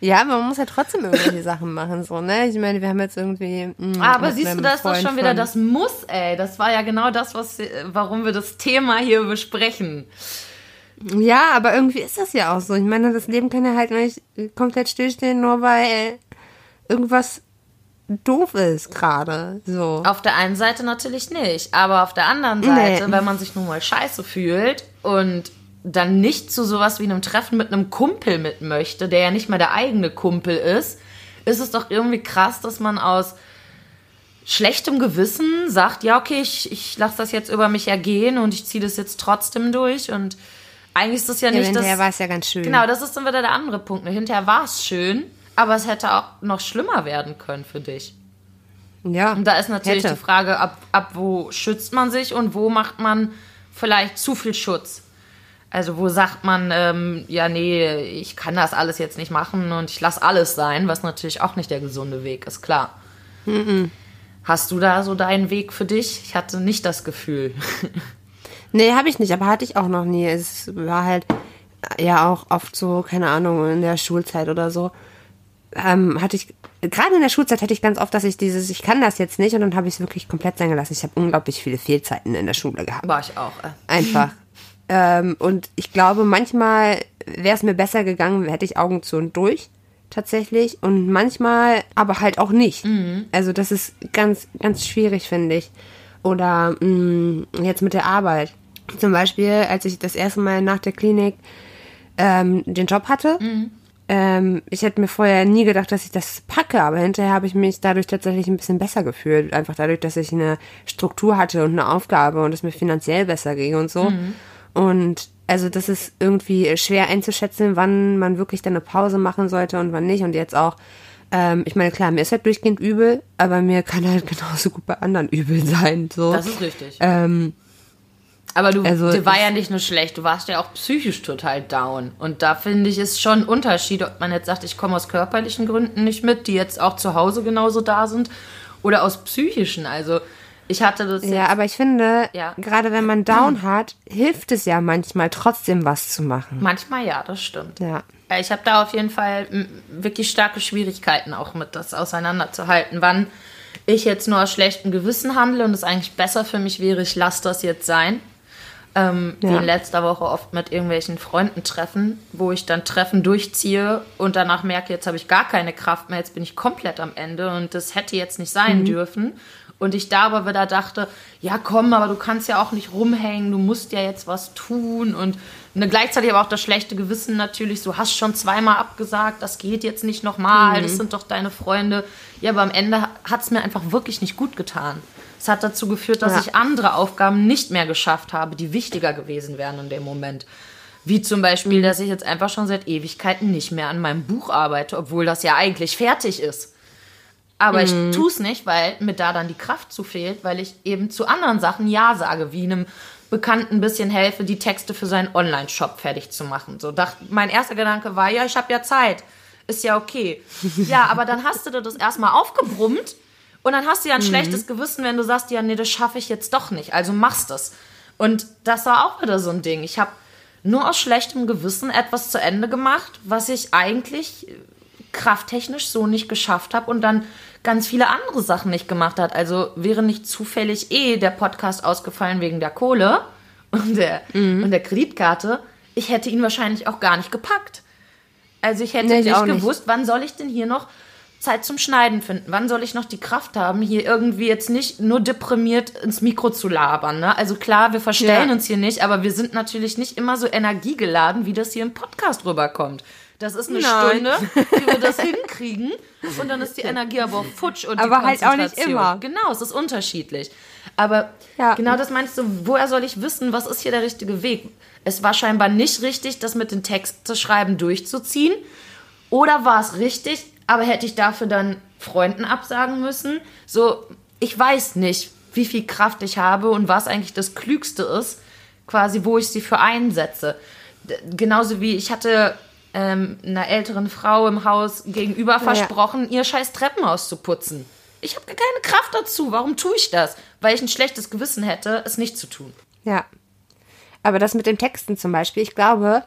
Ja, aber man muss ja trotzdem irgendwelche Sachen machen, so, ne? Ich meine, wir haben jetzt irgendwie. mh, Aber mit siehst du, da ist das schon wieder das Muss, ey. Das war ja genau das, was, warum wir das Thema hier besprechen. Ja, aber irgendwie ist das ja auch so. Ich meine, das Leben kann ja halt nicht komplett stillstehen, nur weil irgendwas doof ist gerade. So. Auf der einen Seite natürlich nicht, aber auf der anderen Seite, Nee. wenn man sich nun mal scheiße fühlt und dann nicht zu sowas wie einem Treffen mit einem Kumpel mit möchte, der ja nicht mal der eigene Kumpel ist, ist es doch irgendwie krass, dass man aus schlechtem Gewissen sagt, ja, okay, ich, ich lasse das jetzt über mich ergehen und ich ziehe das jetzt trotzdem durch und eigentlich ist das ja Ja, nicht hinterher war es ja ganz schön. Genau, das ist dann wieder der andere Punkt. ne? Hinterher war es schön, aber es hätte auch noch schlimmer werden können für dich. Ja. Und da ist natürlich hätte. die Frage, ab, ab wo schützt man sich und wo macht man vielleicht zu viel Schutz? Also wo sagt man, ähm, ja, nee, ich kann das alles jetzt nicht machen und ich lasse alles sein, was natürlich auch nicht der gesunde Weg ist, klar. Hast du da so deinen Weg für dich? Ich hatte nicht das Gefühl. Nee, habe ich nicht, aber hatte ich auch noch nie. Es war halt ja auch oft so, keine Ahnung, in der Schulzeit oder so. Ähm, hatte ich, gerade in der Schulzeit hatte ich ganz oft, dass ich dieses, ich kann das jetzt nicht und dann habe ich es wirklich komplett sein gelassen. Ich habe unglaublich viele Fehlzeiten in der Schule gehabt. War ich auch. Äh. Einfach. ähm, und ich glaube, manchmal wäre es mir besser gegangen, hätte ich Augen zu und durch. Tatsächlich. Und manchmal aber halt auch nicht. Also das ist ganz, ganz schwierig, finde ich. Oder mh, jetzt mit der Arbeit. Zum Beispiel, als ich das erste Mal nach der Klinik ähm, den Job hatte. Ähm, ich hätte mir vorher nie gedacht, dass ich das packe, aber hinterher habe ich mich dadurch tatsächlich ein bisschen besser gefühlt. Einfach dadurch, dass ich eine Struktur hatte und eine Aufgabe und es mir finanziell besser ging und so. Und also das ist irgendwie schwer einzuschätzen, wann man wirklich dann eine Pause machen sollte und wann nicht. Und jetzt auch, ähm, ich meine, klar, mir ist halt durchgehend übel, aber mir kann halt genauso gut bei anderen übel sein. So. Das ist richtig. ähm, Aber du, Also dir war ja nicht nur schlecht, du warst ja auch psychisch total down. Und da finde ich, ist schon ein Unterschied, ob man jetzt sagt, ich komme aus körperlichen Gründen nicht mit, die jetzt auch zu Hause genauso da sind, oder aus psychischen. Also ich hatte das ja, aber ich finde, Ja. gerade wenn man Down hat, hilft es ja manchmal trotzdem was zu machen. manchmal ja, das stimmt. Ja. Äh, Ich habe da auf jeden Fall wirklich starke Schwierigkeiten auch mit das auseinanderzuhalten, wann ich jetzt nur aus schlechtem Gewissen handle und es eigentlich besser für mich wäre, ich lasse das jetzt sein. Ähm, Wie Ja. in letzter Woche oft mit irgendwelchen Freunden treffen, wo ich dann Treffen durchziehe und danach merke, jetzt habe ich gar keine Kraft mehr, jetzt bin ich komplett am Ende und das hätte jetzt nicht sein dürfen. Und ich da aber wieder dachte, ja komm, aber du kannst ja auch nicht rumhängen, du musst ja jetzt was tun. Und ne, gleichzeitig aber auch das schlechte Gewissen natürlich, so hast schon zweimal abgesagt, das geht jetzt nicht nochmal, mhm. das sind doch deine Freunde. Ja, aber am Ende hat es mir einfach wirklich nicht gut getan. Es hat dazu geführt, dass ja. ich andere Aufgaben nicht mehr geschafft habe, die wichtiger gewesen wären in dem Moment. Wie zum Beispiel, mhm. dass ich jetzt einfach schon seit Ewigkeiten nicht mehr an meinem Buch arbeite, obwohl das ja eigentlich fertig ist. Aber mhm. ich tue es nicht, weil mir da dann die Kraft zu fehlt, weil ich eben zu anderen Sachen Ja sage, wie einem Bekannten ein bisschen helfe, die Texte für seinen Online-Shop fertig zu machen. So dachte, mein erster Gedanke war, ja, ich habe ja Zeit. Ist ja okay. ja, aber dann hast du das erstmal aufgebrummt und dann hast du ja ein mhm. schlechtes Gewissen, wenn du sagst, ja, nee, das schaffe ich jetzt doch nicht. Also machst es. Und das war auch wieder so ein Ding. Ich habe nur aus schlechtem Gewissen etwas zu Ende gemacht, was ich eigentlich krafttechnisch so nicht geschafft habe und dann ganz viele andere Sachen nicht gemacht hat. Also wäre nicht zufällig eh der Podcast ausgefallen wegen der Kohle und der, mhm. und der Kreditkarte, ich hätte ihn wahrscheinlich auch gar nicht gepackt. Also ich hätte nee, nicht gewusst, nicht. wann soll ich denn hier noch Zeit zum Schneiden finden? Wann soll ich noch die Kraft haben, hier irgendwie jetzt nicht nur deprimiert ins Mikro zu labern? Ne? Also klar, wir verstellen ja. uns hier nicht, aber wir sind natürlich nicht immer so energiegeladen, wie das hier im Podcast rüberkommt. Das ist eine Nein. Stunde, wie wir das hinkriegen. Und dann ist die Energie aber auch futsch und aber die halt auch nicht immer. Genau, es ist unterschiedlich. Aber ja. genau das meinst du, woher soll ich wissen, was ist hier der richtige Weg? Es war scheinbar nicht richtig, das mit den Text zu schreiben durchzuziehen. Oder war es richtig, aber hätte ich dafür dann Freunden absagen müssen? So, ich weiß nicht, wie viel Kraft ich habe und was eigentlich das Klügste ist, quasi, wo ich sie für einsetze. Genauso wie ich hatte ähm, einer älteren Frau im Haus gegenüber versprochen, ja. ihr scheiß Treppenhaus zu putzen. Ich habe keine Kraft dazu. Warum tue ich das? Weil ich ein schlechtes Gewissen hätte, es nicht zu tun. Ja. Aber das mit den Texten zum Beispiel, ich glaube,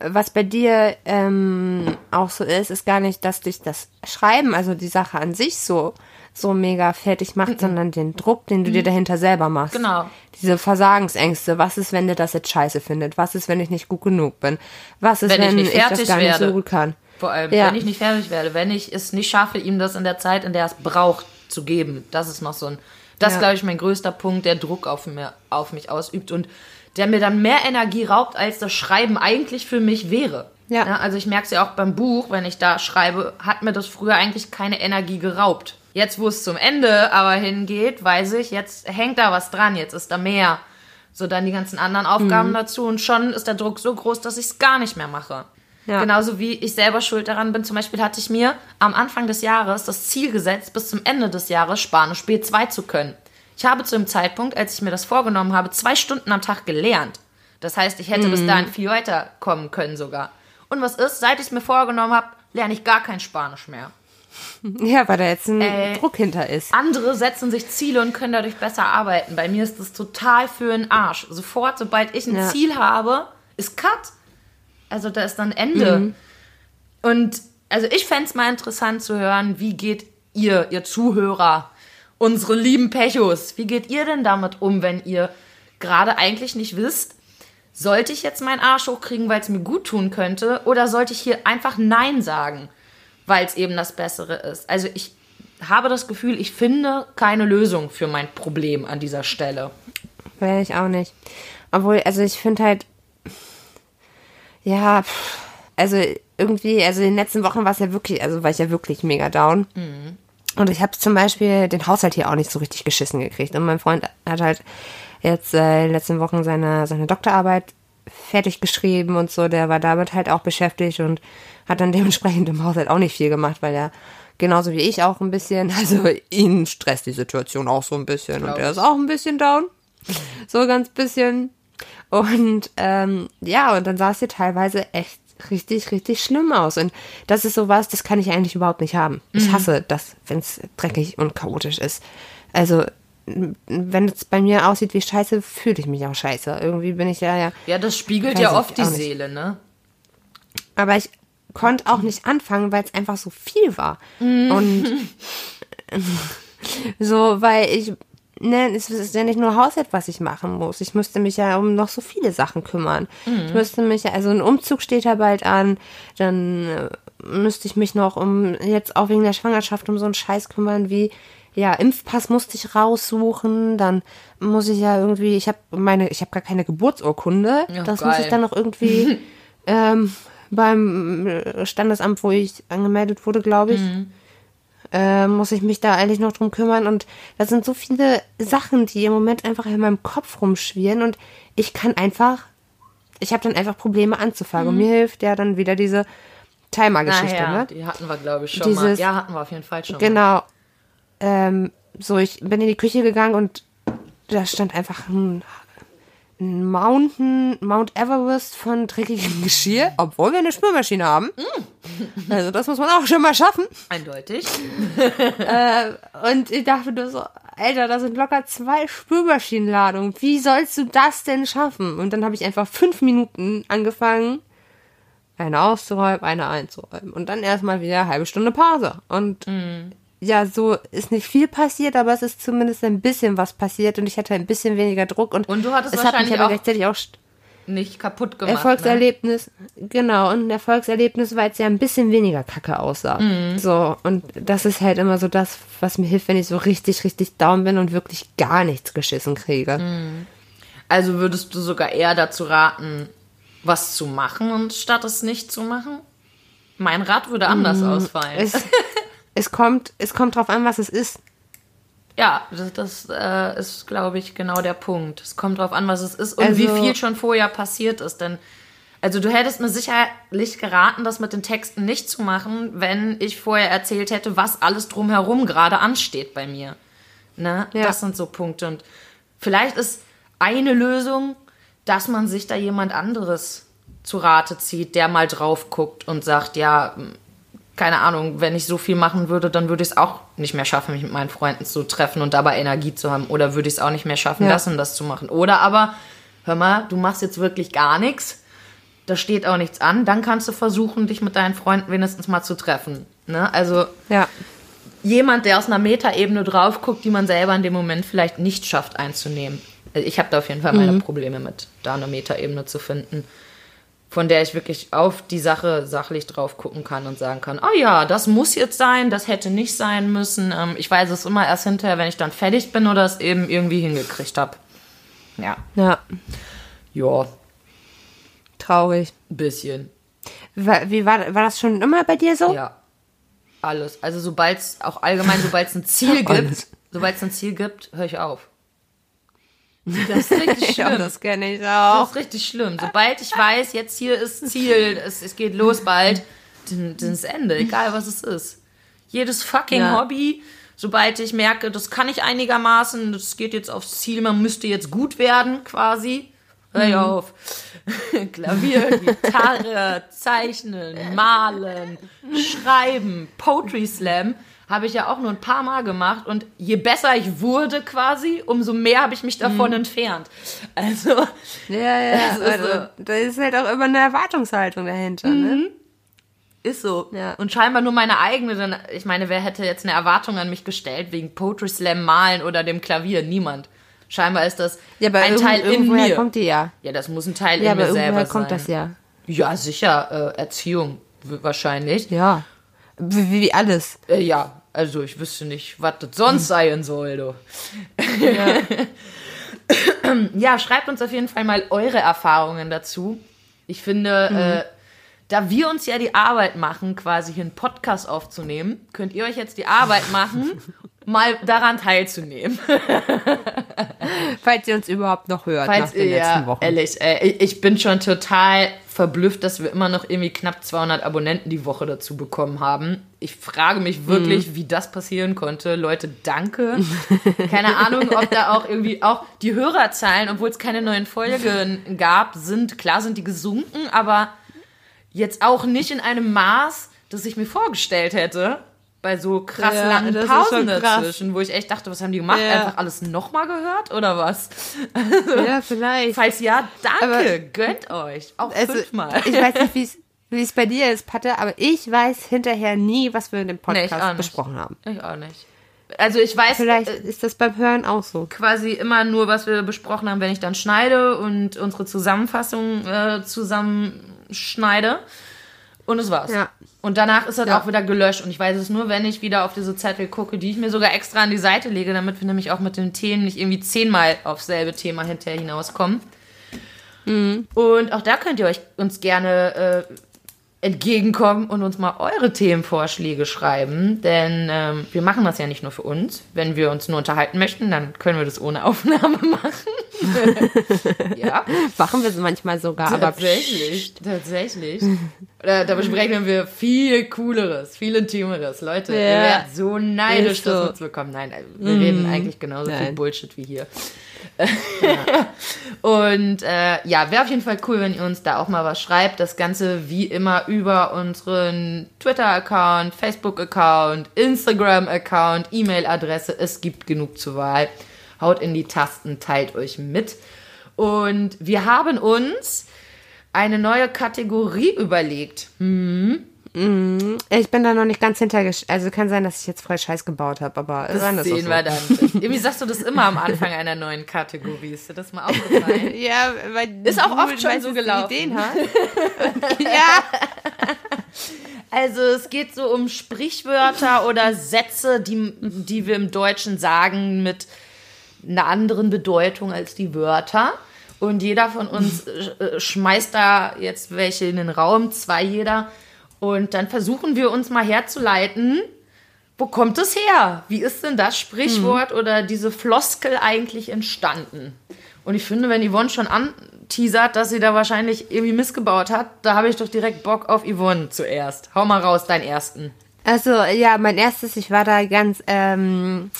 was bei dir ähm, auch so ist, ist gar nicht, dass dich das Schreiben, also die Sache an sich so so mega fertig macht, mhm. sondern den Druck, den du mhm. dir dahinter selber machst. Genau. Diese Versagensängste. Was ist, wenn der das jetzt scheiße findet? Was ist, wenn ich nicht gut genug bin? Was ist, wenn, wenn ich, ich das gar werde. nicht so gut kann? Vor allem, ja. wenn ich nicht fertig werde, wenn ich es nicht schaffe, ihm das in der Zeit, in der er es braucht, zu geben. Das ist noch so ein, das ja. glaube ich, mein größter Punkt, der Druck auf, mir, auf mich ausübt und der mir dann mehr Energie raubt, als das Schreiben eigentlich für mich wäre. Ja. ja also ich merke es ja auch beim Buch, wenn ich da schreibe, hat mir das früher eigentlich keine Energie geraubt. Jetzt, wo es zum Ende aber hingeht, weiß ich, jetzt hängt da was dran, jetzt ist da mehr. So dann die ganzen anderen Aufgaben mhm. dazu und schon ist der Druck so groß, dass ich es gar nicht mehr mache. Ja. Genauso wie ich selber schuld daran bin. Zum Beispiel hatte ich mir am Anfang des Jahres das Ziel gesetzt, bis zum Ende des Jahres Spanisch B2 zu können. Ich habe zu dem Zeitpunkt, als ich mir das vorgenommen habe, zwei Stunden am Tag gelernt. Das heißt, ich hätte mhm. bis dahin viel weiter kommen können sogar. Und was ist, seit ich es mir vorgenommen habe, lerne ich gar kein Spanisch mehr. Ja, weil da jetzt ein äh, Druck hinter ist. Andere setzen sich Ziele und können dadurch besser arbeiten. Bei mir ist das total für den Arsch. Sofort, sobald ich ein ja. Ziel habe, ist Cut. Also da ist dann Ende. Mhm. Und also ich fände es mal interessant zu hören, wie geht ihr, ihr Zuhörer, unsere lieben Pechos, wie geht ihr denn damit um, wenn ihr gerade eigentlich nicht wisst, sollte ich jetzt meinen Arsch hochkriegen, weil es mir gut tun könnte, oder sollte ich hier einfach Nein sagen? weil es eben das Bessere ist. Also ich habe das Gefühl, ich finde keine Lösung für mein Problem an dieser Stelle. Will ich auch nicht. Obwohl, also ich finde halt, ja, also irgendwie, also in den letzten Wochen war es ja wirklich, also war ich ja wirklich mega down. Mhm. Und ich habe zum Beispiel den Haushalt hier auch nicht so richtig geschissen gekriegt. Und mein Freund hat halt jetzt äh, in den letzten Wochen seine, seine Doktorarbeit fertig geschrieben und so. Der war damit halt auch beschäftigt und hat dann dementsprechend im Haushalt auch nicht viel gemacht, weil er genauso wie ich auch ein bisschen, also ihn stresst die Situation auch so ein bisschen und er ist auch ein bisschen down. So ganz bisschen. Und ähm, ja, und dann es hier teilweise echt richtig, richtig schlimm aus. Und das ist sowas, das kann ich eigentlich überhaupt nicht haben. Ich mhm. hasse das, wenn es dreckig und chaotisch ist. Also, wenn es bei mir aussieht wie Scheiße, fühle ich mich auch scheiße. Irgendwie bin ich ja, ja. Ja, das spiegelt ja oft die Seele, ne? Aber ich konnte auch nicht anfangen, weil es einfach so viel war. Mhm. Und so, weil ich, ne, es ist ja nicht nur Haushalt, was ich machen muss. Ich müsste mich ja um noch so viele Sachen kümmern. Mhm. Ich müsste mich ja, also ein Umzug steht ja bald an, dann müsste ich mich noch um, jetzt auch wegen der Schwangerschaft, um so einen Scheiß kümmern wie, ja, Impfpass musste ich raussuchen, dann muss ich ja irgendwie, ich habe meine, ich habe gar keine Geburtsurkunde, Ja, das geil. muss ich dann noch irgendwie ähm, beim äh, Standesamt, wo ich angemeldet wurde, glaube ich, äh, muss ich mich da eigentlich noch drum kümmern. Und da sind so viele Sachen, die im Moment einfach in meinem Kopf rumschwirren und ich kann einfach, ich habe dann einfach Probleme anzufangen. Und mir hilft ja dann wieder diese Timer-Geschichte, Naja, ne? die hatten wir, glaube ich, schon mal. Dieses- Ja, hatten wir auf jeden Fall schon mal. Genau. Ähm, so, ich bin in die Küche gegangen und da stand einfach ein, ein Mountain, Mount Everest von dreckigem Geschirr, obwohl wir eine Spülmaschine haben. Mm. Also das muss man auch schon mal schaffen. Eindeutig. Und ich dachte nur so, Alter, da sind locker zwei Spülmaschinenladungen. Wie sollst du das denn schaffen? Und dann habe ich einfach fünf Minuten angefangen, eine auszuräumen, eine einzuräumen. Und dann erstmal wieder eine halbe Stunde Pause. Und ja, so ist nicht viel passiert, aber es ist zumindest ein bisschen was passiert und ich hatte ein bisschen weniger Druck. Und, Und du hattest es hat mich wahrscheinlich aber auch gleichzeitig auch Nicht kaputt gemacht. Ne? Erfolgserlebnis, genau, und ein Erfolgserlebnis, weil es ja ein bisschen weniger kacke aussah. Mhm. So, und das ist halt immer so das, was mir hilft, wenn ich so richtig, richtig down bin und wirklich gar nichts geschissen kriege. Mhm. Also würdest du sogar eher dazu raten, was zu machen, und statt es nicht zu machen? Mein Rat würde anders ausfallen. Mm, Es, es, kommt, es kommt drauf an, was es ist. ja, das, das äh, ist, glaube ich, genau der Punkt. Es kommt drauf an, was es ist und Also- wie viel schon vorher passiert ist. Denn, also du hättest mir sicherlich geraten, das mit den Texten nicht zu machen, wenn ich vorher erzählt hätte, was alles drumherum gerade ansteht bei mir. Ne? Ja. Das sind so Punkte. Und vielleicht ist eine Lösung, dass man sich da jemand anderes zu Rate zieht, der mal drauf guckt und sagt, ja, keine Ahnung, wenn ich so viel machen würde, dann würde ich es auch nicht mehr schaffen, mich mit meinen Freunden zu treffen und dabei Energie zu haben. Oder würde ich es auch nicht mehr schaffen, Ja. das und das zu machen. Oder aber, hör mal, du machst jetzt wirklich gar nichts, da steht auch nichts an, dann kannst du versuchen, dich mit deinen Freunden wenigstens mal zu treffen. Ne? Also Ja. jemand, der aus einer Metaebene drauf guckt, die man selber in dem Moment vielleicht nicht schafft einzunehmen. Also Ich habe da auf jeden Fall meine Probleme mit, da eine Metaebene zu finden, von der ich wirklich auf die Sache sachlich drauf gucken kann und sagen kann, oh ja, das muss jetzt sein, das hätte nicht sein müssen. Ähm, Ich weiß es immer erst hinterher, wenn ich dann fertig bin oder es eben irgendwie hingekriegt habe. Ja, Ja. ja, Traurig. ein bisschen. War, wie war, war das schon immer bei dir so? Ja. Alles. Also sobald es auch allgemein, sobald es ein Ziel gibt, sobald es ein Ziel gibt, höre ich auf. Das ist richtig Ja, schlimm. das kenne ich Das auch. ist richtig schlimm. Sobald ich weiß, jetzt hier ist Ziel, es, es geht los bald, dann, dann ist Ende, egal was es ist. Jedes fucking Ja. Hobby, sobald ich merke, das kann ich einigermaßen, das geht jetzt aufs Ziel, man müsste jetzt gut werden quasi, hör ich auf. Klavier, Gitarre, Zeichnen, Malen, Schreiben, Poetry Slam habe ich ja auch nur ein paar Mal gemacht und je besser ich wurde quasi, umso mehr habe ich mich davon entfernt. Also, Ja, ja. Also, so. da ist halt auch immer eine Erwartungshaltung dahinter, ne? Ist so. Ja. Und scheinbar nur meine eigene, denn ich meine, wer hätte jetzt eine Erwartung an mich gestellt wegen Poetry Slam malen oder dem Klavier? Niemand. Scheinbar ist das Ja, aber ein Teil in mir. kommt die ja. ja, das muss ein Teil Ja, in mir selber irgendwoher sein. kommt das ja. Ja, sicher. Äh, Erziehung wahrscheinlich. Ja. Wie, wie alles. Äh, ja, also ich wüsste nicht, was das sonst sein soll, du. Ja. schreibt uns auf jeden Fall mal eure Erfahrungen dazu. Ich finde, äh, da wir uns ja die Arbeit machen, quasi hier einen Podcast aufzunehmen, könnt ihr euch jetzt die Arbeit machen, mal daran teilzunehmen. Falls ihr uns überhaupt noch hört nach Falls den ihr, letzten ja, Wochen. ehrlich, äh, ich- ich bin schon total verblüfft, dass wir immer noch irgendwie knapp 200 Abonnenten die Woche dazu bekommen haben. Ich frage mich wirklich, Mhm. wie das passieren konnte. Leute, danke. Keine Ahnung, ob da auch irgendwie auch die Hörerzahlen, obwohl es keine neuen Folgen gab, sind, klar sind die gesunken, aber jetzt auch nicht in einem Maß, das ich mir vorgestellt hätte. Bei so krass Ja, langen Pausen krass. dazwischen, wo ich echt dachte, was haben die gemacht? Ja. Einfach alles nochmal gehört oder was? Ja, vielleicht. Falls ja, danke, Aber- gönnt euch. Auch Also, fünfmal. ich weiß nicht, wie es wie es bei dir ist, Patte, aber ich weiß hinterher nie, was wir in dem Nee, Podcast nicht. besprochen haben. Ich auch nicht. Also ich weiß Vielleicht äh, ist das beim Hören auch so. quasi immer nur, was wir besprochen haben, wenn ich dann schneide und unsere Zusammenfassung äh, zusammenschneide. Und das war's. Ja. Und danach ist das Ja. auch wieder gelöscht. Und ich weiß es nur, wenn ich wieder auf diese Zettel gucke, die ich mir sogar extra an die Seite lege, damit wir nämlich auch mit den Themen nicht irgendwie zehnmal aufs selbe Thema hinterher hinauskommen. Und auch da könnt ihr euch uns gerne äh, entgegenkommen und uns mal eure Themenvorschläge schreiben. Denn ähm, wir machen das ja nicht nur für uns. Wenn wir uns nur unterhalten möchten, dann können wir das ohne Aufnahme machen. ja. Machen wir es manchmal sogar, aber Tatsächlich, tatsächlich. Da, da besprechen wir viel Cooleres, viel Intimeres. Leute, ihr Ja. werdet so neidisch, so. das mitzubekommen. Nein, wir reden eigentlich genauso viel Nein. Bullshit wie hier. Und äh, ja, wäre auf jeden Fall cool, wenn ihr uns da auch mal was schreibt. Das Ganze wie immer über unseren Twitter-Account, Facebook-Account, Instagram-Account, E-Mail-Adresse. Es gibt genug zur Wahl. Haut in die Tasten, teilt euch mit. Und wir haben uns eine neue Kategorie überlegt. ich bin da noch nicht ganz hintergesch... Also kann sein, dass ich jetzt voll Scheiß gebaut habe, aber Das sehen so. wir dann. Irgendwie sagst du das immer am Anfang einer neuen Kategorie. Ist dir das mal aufgefallen? Ja, weil Ist auch oft schon meistens so gelaufen. Ideen hast. ja, Also es geht so um Sprichwörter oder Sätze, die, die wir im Deutschen sagen mit einer anderen Bedeutung als die Wörter. Und jeder von uns äh, schmeißt da jetzt welche in den Raum, zwei jeder. Und dann versuchen wir uns mal herzuleiten, wo kommt es her? Wie ist denn das Sprichwort oder diese Floskel eigentlich entstanden? Und ich finde, wenn Yvonne schon anteasert, dass sie da wahrscheinlich irgendwie missgebaut hat, da habe ich doch direkt Bock auf Yvonne zuerst. Hau mal raus, deinen ersten. Also, ja, mein erstes, ich war da ganz ähm,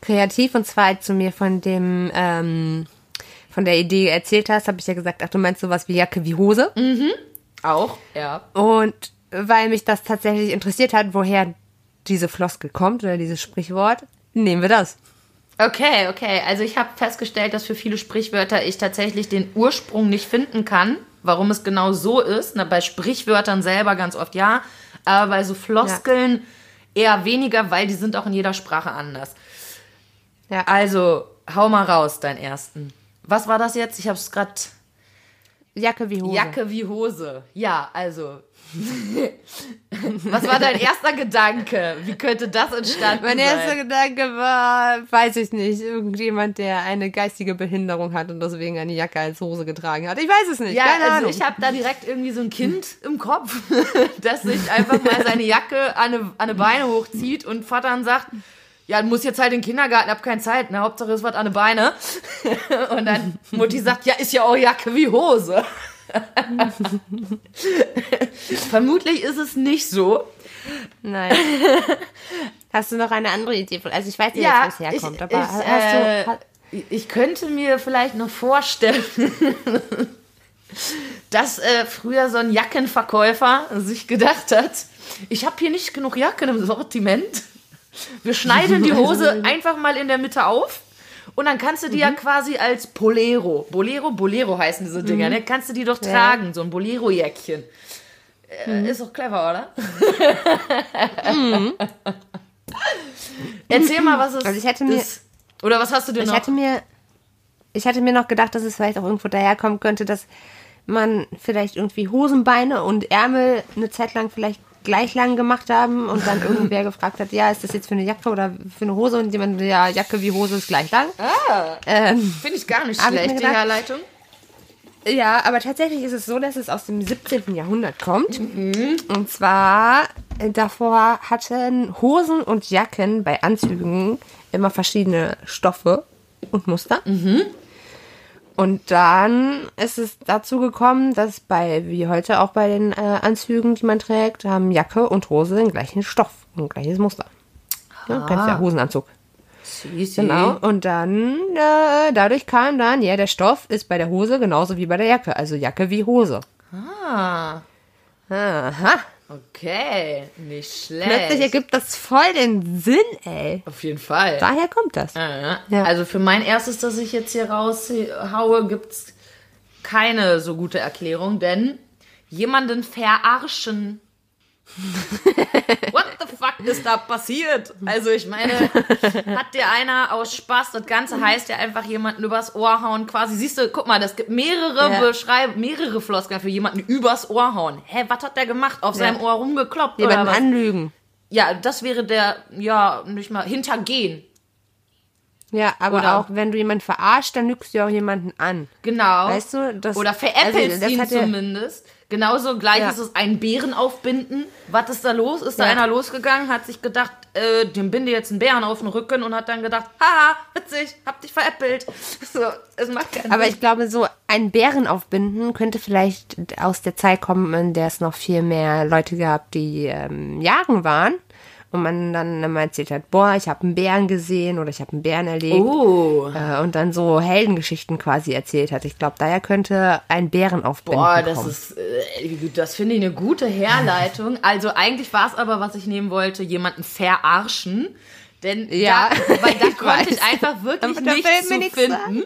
kreativ und zwar, du mir von dem, ähm, von der Idee erzählt hast, habe ich ja gesagt, ach, du meinst sowas wie Jacke wie Hose. Auch? Ja. Und weil mich das tatsächlich interessiert hat, woher diese Floskel kommt oder dieses Sprichwort, nehmen wir das. Okay, okay. Also ich habe festgestellt, dass für viele Sprichwörter ich tatsächlich den Ursprung nicht finden kann, warum es genau so ist. Na, bei Sprichwörtern selber ganz oft ja, aber bei so Floskeln eher weniger, weil die sind auch in jeder Sprache anders. Ja. Also, hau mal raus, deinen ersten. Was war das jetzt? Ich habe es gerade. Jacke wie Hose. Jacke wie Hose. Ja, also. Was war dein erster Gedanke? Wie könnte das entstanden Mein erster sein? Gedanke war, weiß ich nicht, irgendjemand, der eine geistige Behinderung hat und deswegen eine Jacke als Hose getragen hat. Ich weiß es nicht. Ja, Keine also Ahnung. ich habe da direkt irgendwie so ein Kind im Kopf, das sich einfach mal seine Jacke an eine, an eine Beine hochzieht und Vater dann sagt, ja, du musst jetzt halt in den Kindergarten, hab keine Zeit, ne? Hauptsache es wird an eine Beine. Und dann Mutti sagt, ja, ist ja auch Jacke wie Hose. Vermutlich ist es nicht so. Nein. Hast du noch eine andere Idee? Also ich weiß nicht, Ja, wo es herkommt, ich, aber ich, hast äh, du... ha- ich könnte mir vielleicht noch vorstellen, dass äh, früher so ein Jackenverkäufer sich gedacht hat, ich habe hier nicht genug Jacken im Sortiment. Wir schneiden die Hose einfach mal in der Mitte auf und dann kannst du die Mhm. ja quasi als Bolero, Bolero, Bolero heißen diese Dinger, ne? Kannst du die doch Mhm. Ja. tragen, so ein Bolero-Jäckchen. Äh, Ist doch clever, oder? Erzähl mal, was es Mhm. Also ich hätte mir- ist. Oder was hast du dir Ich noch? hatte mir, ich hatte mir noch gedacht, dass es vielleicht auch irgendwo daherkommen könnte, dass man vielleicht irgendwie Hosenbeine und Ärmel eine Zeit lang vielleicht gleich lang gemacht haben und dann irgendwer gefragt hat, ja, ist das jetzt für eine Jacke oder für eine Hose? Und jemand, ja, Jacke wie Hose ist gleich lang. Ah, Ähm, finde ich gar nicht schlecht, die gedacht. Herleitung. Ja, aber tatsächlich ist es so, dass es aus dem 17. Jahrhundert kommt. Und zwar äh, davor hatten Hosen und Jacken bei Anzügen immer verschiedene Stoffe und Muster. Und dann ist es dazu gekommen, dass bei, wie heute auch bei den äh, Anzügen, die man trägt, haben Jacke und Hose den gleichen Stoff und gleiches Muster. Ja, kennst du ja Hosenanzug. Genau. Und dann, äh, dadurch kam dann, ja, der Stoff ist bei der Hose genauso wie bei der Jacke. Also Jacke wie Hose. Ah, Aha. Okay. Nicht schlecht. Plötzlich ergibt das voll den Sinn, ey. Auf jeden Fall. Daher kommt das. Ja. Ja. Also für mein erstes, das ich jetzt hier raushaue, gibt es keine so gute Erklärung, denn jemanden verarschen What the fuck ist da passiert? Also ich meine, hat dir einer aus Spaß, das Ganze heißt ja einfach jemanden übers Ohr hauen quasi. Siehst du, guck mal, das gibt mehrere Ja. Beschreib mehrere Floskeln für jemanden übers Ohr hauen. Hä, was hat der gemacht? Auf Ja. seinem Ohr rumgekloppt Jemanden oder was? anlügen. Ja, das wäre der, ja, nicht mal, hintergehen. Ja, aber Oder- auch wenn du jemanden verarscht, dann lügst du ja auch jemanden an. Genau. Weißt du, das Oder veräppelst also, das ihn zumindest. Genauso gleich Ja. ist es einen Bären aufbinden. Was ist da los? Ist da Ja. einer losgegangen, hat sich gedacht, äh, dem binde jetzt einen Bären auf den Rücken und hat dann gedacht, haha, witzig, hab dich veräppelt. So, es macht keinen Aber Sinn. ich glaube, so einen Bären aufbinden könnte vielleicht aus der Zeit kommen, in der es noch viel mehr Leute gab, die ähm, jagen waren. Und man dann immer erzählt hat, boah, ich habe einen Bären gesehen oder ich habe einen Bären erlegt. Oh. Äh, und dann so Heldengeschichten quasi erzählt hat. Ich glaube, daher könnte ein Bären aufbinden Boah, das kommen. ist, äh, das finde ich eine gute Herleitung. Also eigentlich war es aber, was ich nehmen wollte, jemanden verarschen. Denn Ja, da, weil da ich konnte ich weiß. einfach wirklich Aber nichts zu nichts finden.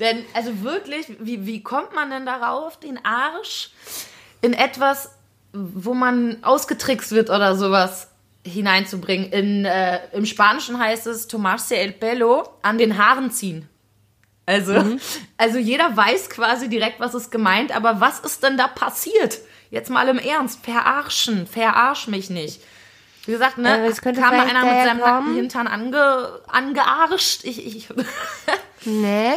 Denn, also wirklich, wie, wie kommt man denn darauf, den Arsch in etwas, wo man ausgetrickst wird oder sowas hineinzubringen? In, äh, Im Spanischen heißt es tomarse el pelo, an den Haaren ziehen. Also, Mhm. also jeder weiß quasi direkt, was ist gemeint, aber was ist denn da passiert? Jetzt mal im Ernst, verarschen, verarsch mich nicht. Wie gesagt, ne, Äh, es kam da einer mit seinem nackten Hintern ange, angearscht. Ich, ich, Nee.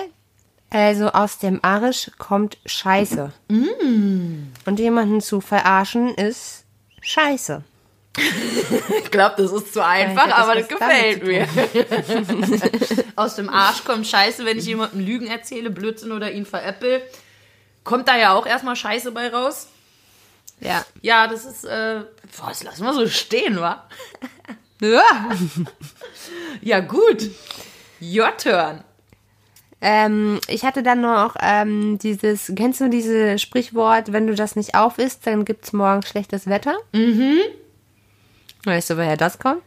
Also aus dem Arisch kommt Scheiße. Mm. Und jemanden zu verarschen ist Scheiße. Ich glaube, das ist zu einfach, das aber das gefällt mir. Aus dem Arsch kommt Scheiße, wenn ich jemandem Lügen erzähle, Blödsinn oder ihn veräppel. Kommt da ja auch erstmal Scheiße bei raus. Ja. Ja, das ist, äh, boah, das lassen wir so stehen, wa? ja. Ja, gut. Your turn. Ähm, ich hatte dann noch ähm, dieses, kennst du dieses Sprichwort, wenn du das nicht auf isst, dann gibt's morgen schlechtes Wetter? Mhm. Weißt du, woher das kommt?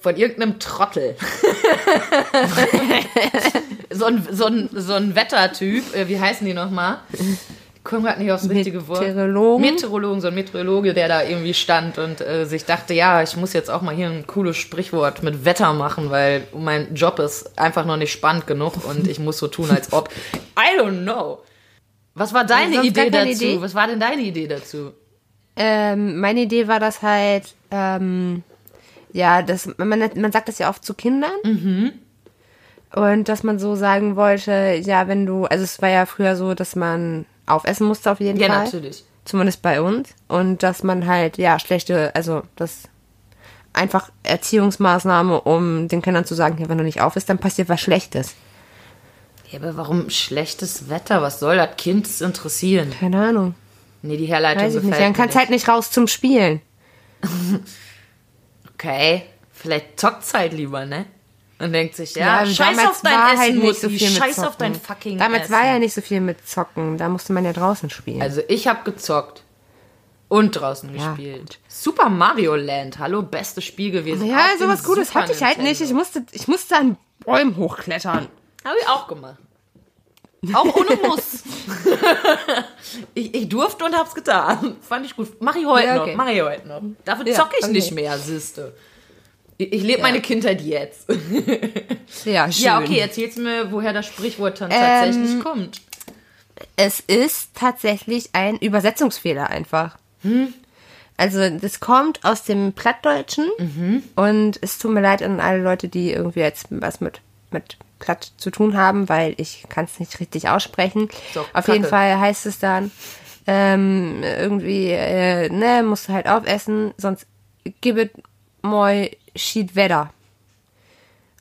Von irgendeinem Trottel. so, ein, so, ein, so ein Wettertyp, äh, wie heißen die nochmal? Ich komme gerade nicht aufs richtige Wort. Meteorologen? Meteorologen, so ein Meteorologe, der da irgendwie stand und äh, sich dachte, ja, ich muss jetzt auch mal hier ein cooles Sprichwort mit Wetter machen, weil mein Job ist einfach noch nicht spannend genug und ich muss so tun, als ob. I don't know. Was war deine Idee dazu? Idee? Was war denn deine Idee dazu? Ähm, meine Idee war das halt, ähm, ja, das, man, man sagt das ja oft zu Kindern. Und dass man so sagen wollte, ja, wenn du, also es war ja früher so, dass man aufessen musste auf jeden Ja, Fall. natürlich. Zumindest bei uns. Und dass man halt, ja, schlechte, also das einfach Erziehungsmaßnahme, um den Kindern zu sagen, ja, wenn du nicht auf isst, dann passiert was Schlechtes. Ja, aber warum schlechtes Wetter? Was soll das Kind interessieren? Keine Ahnung. Nee, die Herleitung Weiß ich nicht. gefällt Dann mir kannst nicht. halt nicht raus zum Spielen. Okay, vielleicht zockt's halt lieber, ne? Und denkt sich, ja, also scheiß auf dein war Essen, halt nicht so viel mit scheiß auf Zocken. dein fucking Damals Essen. war ja nicht so viel mit Zocken. Da musste man ja draußen spielen. Also ich habe gezockt und draußen Ja. gespielt. Super Mario Land, hallo, bestes Spiel gewesen. ja, Auf sowas Gutes Super hatte ich halt nicht. Ich Nintendo. musste, ich musste an Bäumen hochklettern. Habe ich auch gemacht. Auch ohne Muss. ich, ich durfte und hab's getan. Fand ich gut. Mach ich heute Ja, okay. noch. Mach ich heute noch. Dafür Ja, zocke ich okay. nicht mehr, siehste. Ich, ich lebe meine Kindheit jetzt. Ja, schön. Ja, okay, erzählst du mir, woher das Sprichwort dann Ähm, tatsächlich kommt. Es ist tatsächlich ein Übersetzungsfehler einfach. Also das kommt aus dem Plattdeutschen und es tut mir leid an alle Leute, die irgendwie jetzt was mit, mit Platt zu tun haben, weil ich kann es nicht richtig aussprechen. So, Auf Kacke. jeden Fall heißt es dann ähm, irgendwie, äh, ne, musst du halt aufessen, sonst gib it moi schied Wetter.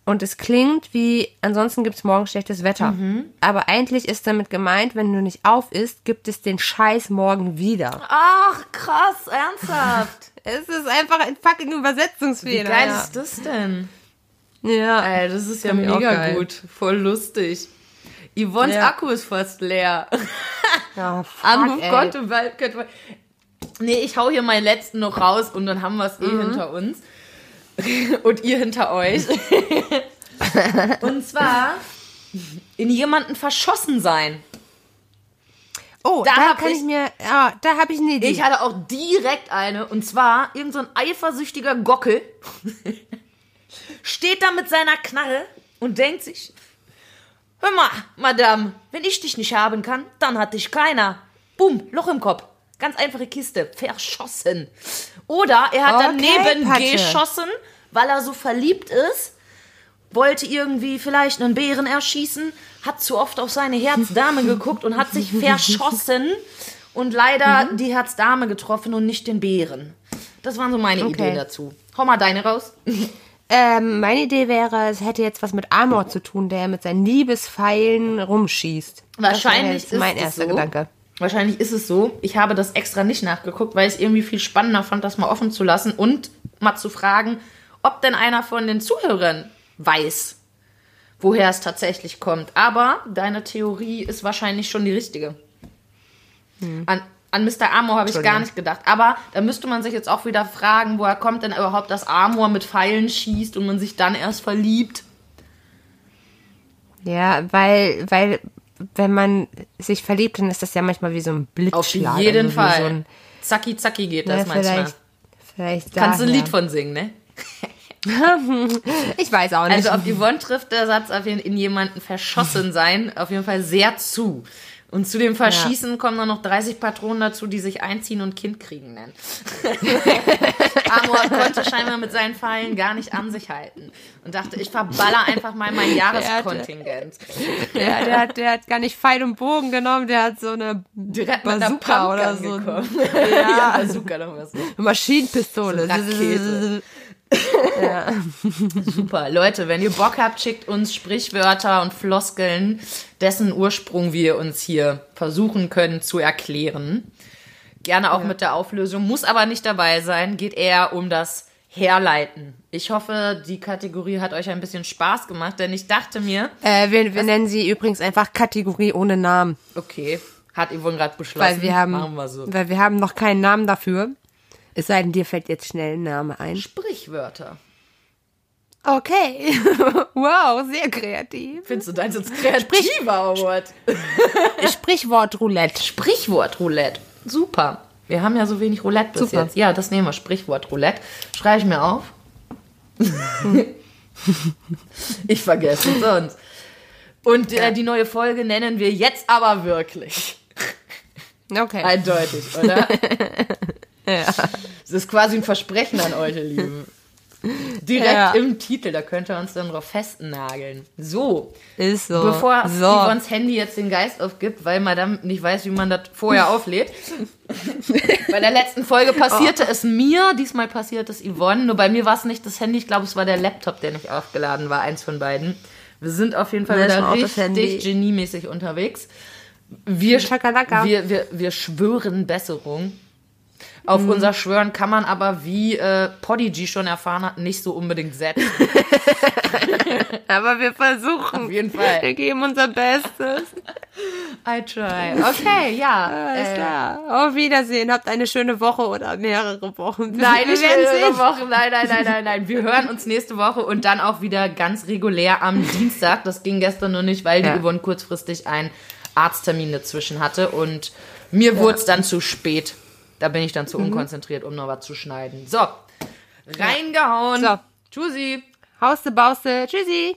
Und es klingt wie, ansonsten gibt es morgen schlechtes Wetter. Aber eigentlich ist damit gemeint, wenn du nicht auf isst, gibt es den Scheiß morgen wieder. Ach, krass, ernsthaft. Es ist einfach ein fucking Wie Übersetzungsfehler. geil ja. ist das denn? Ja. Ey, das ist ja mega gut. Voll lustig. Yvonnes Ja. Akku ist fast leer. ja fuck, Anruf ey. konnte, weil, könnte, Nee, ich hau hier meinen letzten noch raus und dann haben wir es eh Mhm. hinter uns. und ihr hinter euch. und zwar in jemanden verschossen sein. Oh, Da da, kann ich- ich, mir, ja, da habe ich eine Idee. Ich hatte auch direkt eine, und zwar irgend so ein eifersüchtiger Gockel steht da mit seiner Knarre und denkt sich, hör mal, Madame, wenn ich dich nicht haben kann, dann hat dich keiner. Bumm, Loch im Kopf. Ganz einfache Kiste. Verschossen. Oder er hat Okay, daneben Patsche. geschossen, weil er so verliebt ist, wollte irgendwie vielleicht einen Bären erschießen, hat zu oft auf seine Herzdame geguckt und hat sich verschossen und leider Mhm. die Herzdame getroffen und nicht den Bären. Das waren so meine Okay. Ideen dazu. Hau mal deine raus. Ähm, meine Idee wäre, es hätte jetzt was mit Amor zu tun, der mit seinen Liebespfeilen rumschießt. Wahrscheinlich das mein ist es erster so. Gedanke. Wahrscheinlich ist es so. Ich habe das extra nicht nachgeguckt, weil ich es irgendwie viel spannender fand, das mal offen zu lassen und mal zu fragen, ob denn einer von den Zuhörern weiß, woher es tatsächlich kommt. Aber deine Theorie ist wahrscheinlich schon die richtige. An, an Mr. Amor habe ich gar nicht gedacht. Aber da müsste man sich jetzt auch wieder fragen, woher kommt denn überhaupt, dass Amor mit Pfeilen schießt und man sich dann erst verliebt. Ja, weil, weil, wenn man sich verliebt, dann ist das ja manchmal wie so ein Blitzschlag. Auf jeden Fall. So ein, zacki, zacki geht ja, das manchmal. vielleicht, vielleicht Kannst du ein. Lied von singen, ne? Ich weiß auch nicht. Also auf Yvonne trifft der Satz auf jeden in jemanden verschossen sein auf jeden Fall sehr zu. Und zu dem Verschießen kommen dann noch 30 Patronen dazu, die sich einziehen und Kind kriegen nennen. Amor konnte scheinbar mit seinen Pfeilen gar nicht an sich halten und dachte, ich verballer einfach mal mein Jahreskontingent. der, der, hat, der hat gar nicht Pfeil und Bogen genommen, der hat so eine Direkt Bazooka oder so. gekommen. ja, Bazooka noch was. Maschinenpistole. Rakete. Super. Leute, wenn ihr Bock habt, schickt uns Sprichwörter und Floskeln, dessen Ursprung wir uns hier versuchen können zu erklären. Gerne auch mit der Auflösung, muss aber nicht dabei sein, geht eher um das Herleiten. Ich hoffe, die Kategorie hat euch ein bisschen Spaß gemacht, denn ich dachte mir, Äh, wir, wir nennen sie übrigens einfach Kategorie ohne Namen. okay, hat Yvonne gerade beschlossen, Weil wir haben, wir so. weil wir haben noch keinen Namen dafür. Es sei denn, dir fällt jetzt schnell ein Name ein. Sprichwörter. Okay. wow, sehr kreativ. Findest du deins jetzt kreativer, Award? Sprichwort Roulette. Sprichwort Roulette. Super. Wir haben ja so wenig Roulette bis Super. jetzt. Ja, das nehmen wir. Sprichwort Roulette. Schreibe ich mir auf. ich vergesse es sonst. Und äh, die neue Folge nennen wir jetzt aber wirklich. Okay. Eindeutig, oder? Ja. Das ist quasi ein Versprechen an euch, ihr Lieben. Direkt Ja. im Titel, da könnt ihr uns dann drauf festnageln. So, Ist so. Bevor so. Yvonnes Handy jetzt den Geist aufgibt, weil Madame nicht weiß, wie man das vorher auflädt. bei der letzten Folge passierte Oh. es mir, diesmal passiert es Yvonne. Nur bei mir war es nicht das Handy, ich glaube, es war der Laptop, der nicht aufgeladen war, eins von beiden. Wir sind auf jeden Fall wieder richtig geniemäßig unterwegs. Wir, wir, wir, wir schwören Besserung. Auf Mhm. unser Schwören kann man aber, wie äh, Podigy schon erfahren hat, nicht so unbedingt setzen. Aber wir versuchen. Auf jeden Fall. Wir geben unser Bestes. I try. Okay, ja. Alles äh, klar. Auf Wiedersehen. Habt eine schöne Woche oder mehrere Wochen. Nein, wir mehrere sehen. Wochen. Nein, nein, nein, nein, nein. Wir hören uns nächste Woche und dann auch wieder ganz regulär am Dienstag. Das ging gestern nur nicht, weil die Ja. Yvonne kurzfristig einen Arzttermin dazwischen hatte und mir wurde es dann zu spät. Da bin ich dann zu unkonzentriert, um noch was zu schneiden. So, reingehauen. So. Tschüssi. Hauste, Bauste. Tschüssi.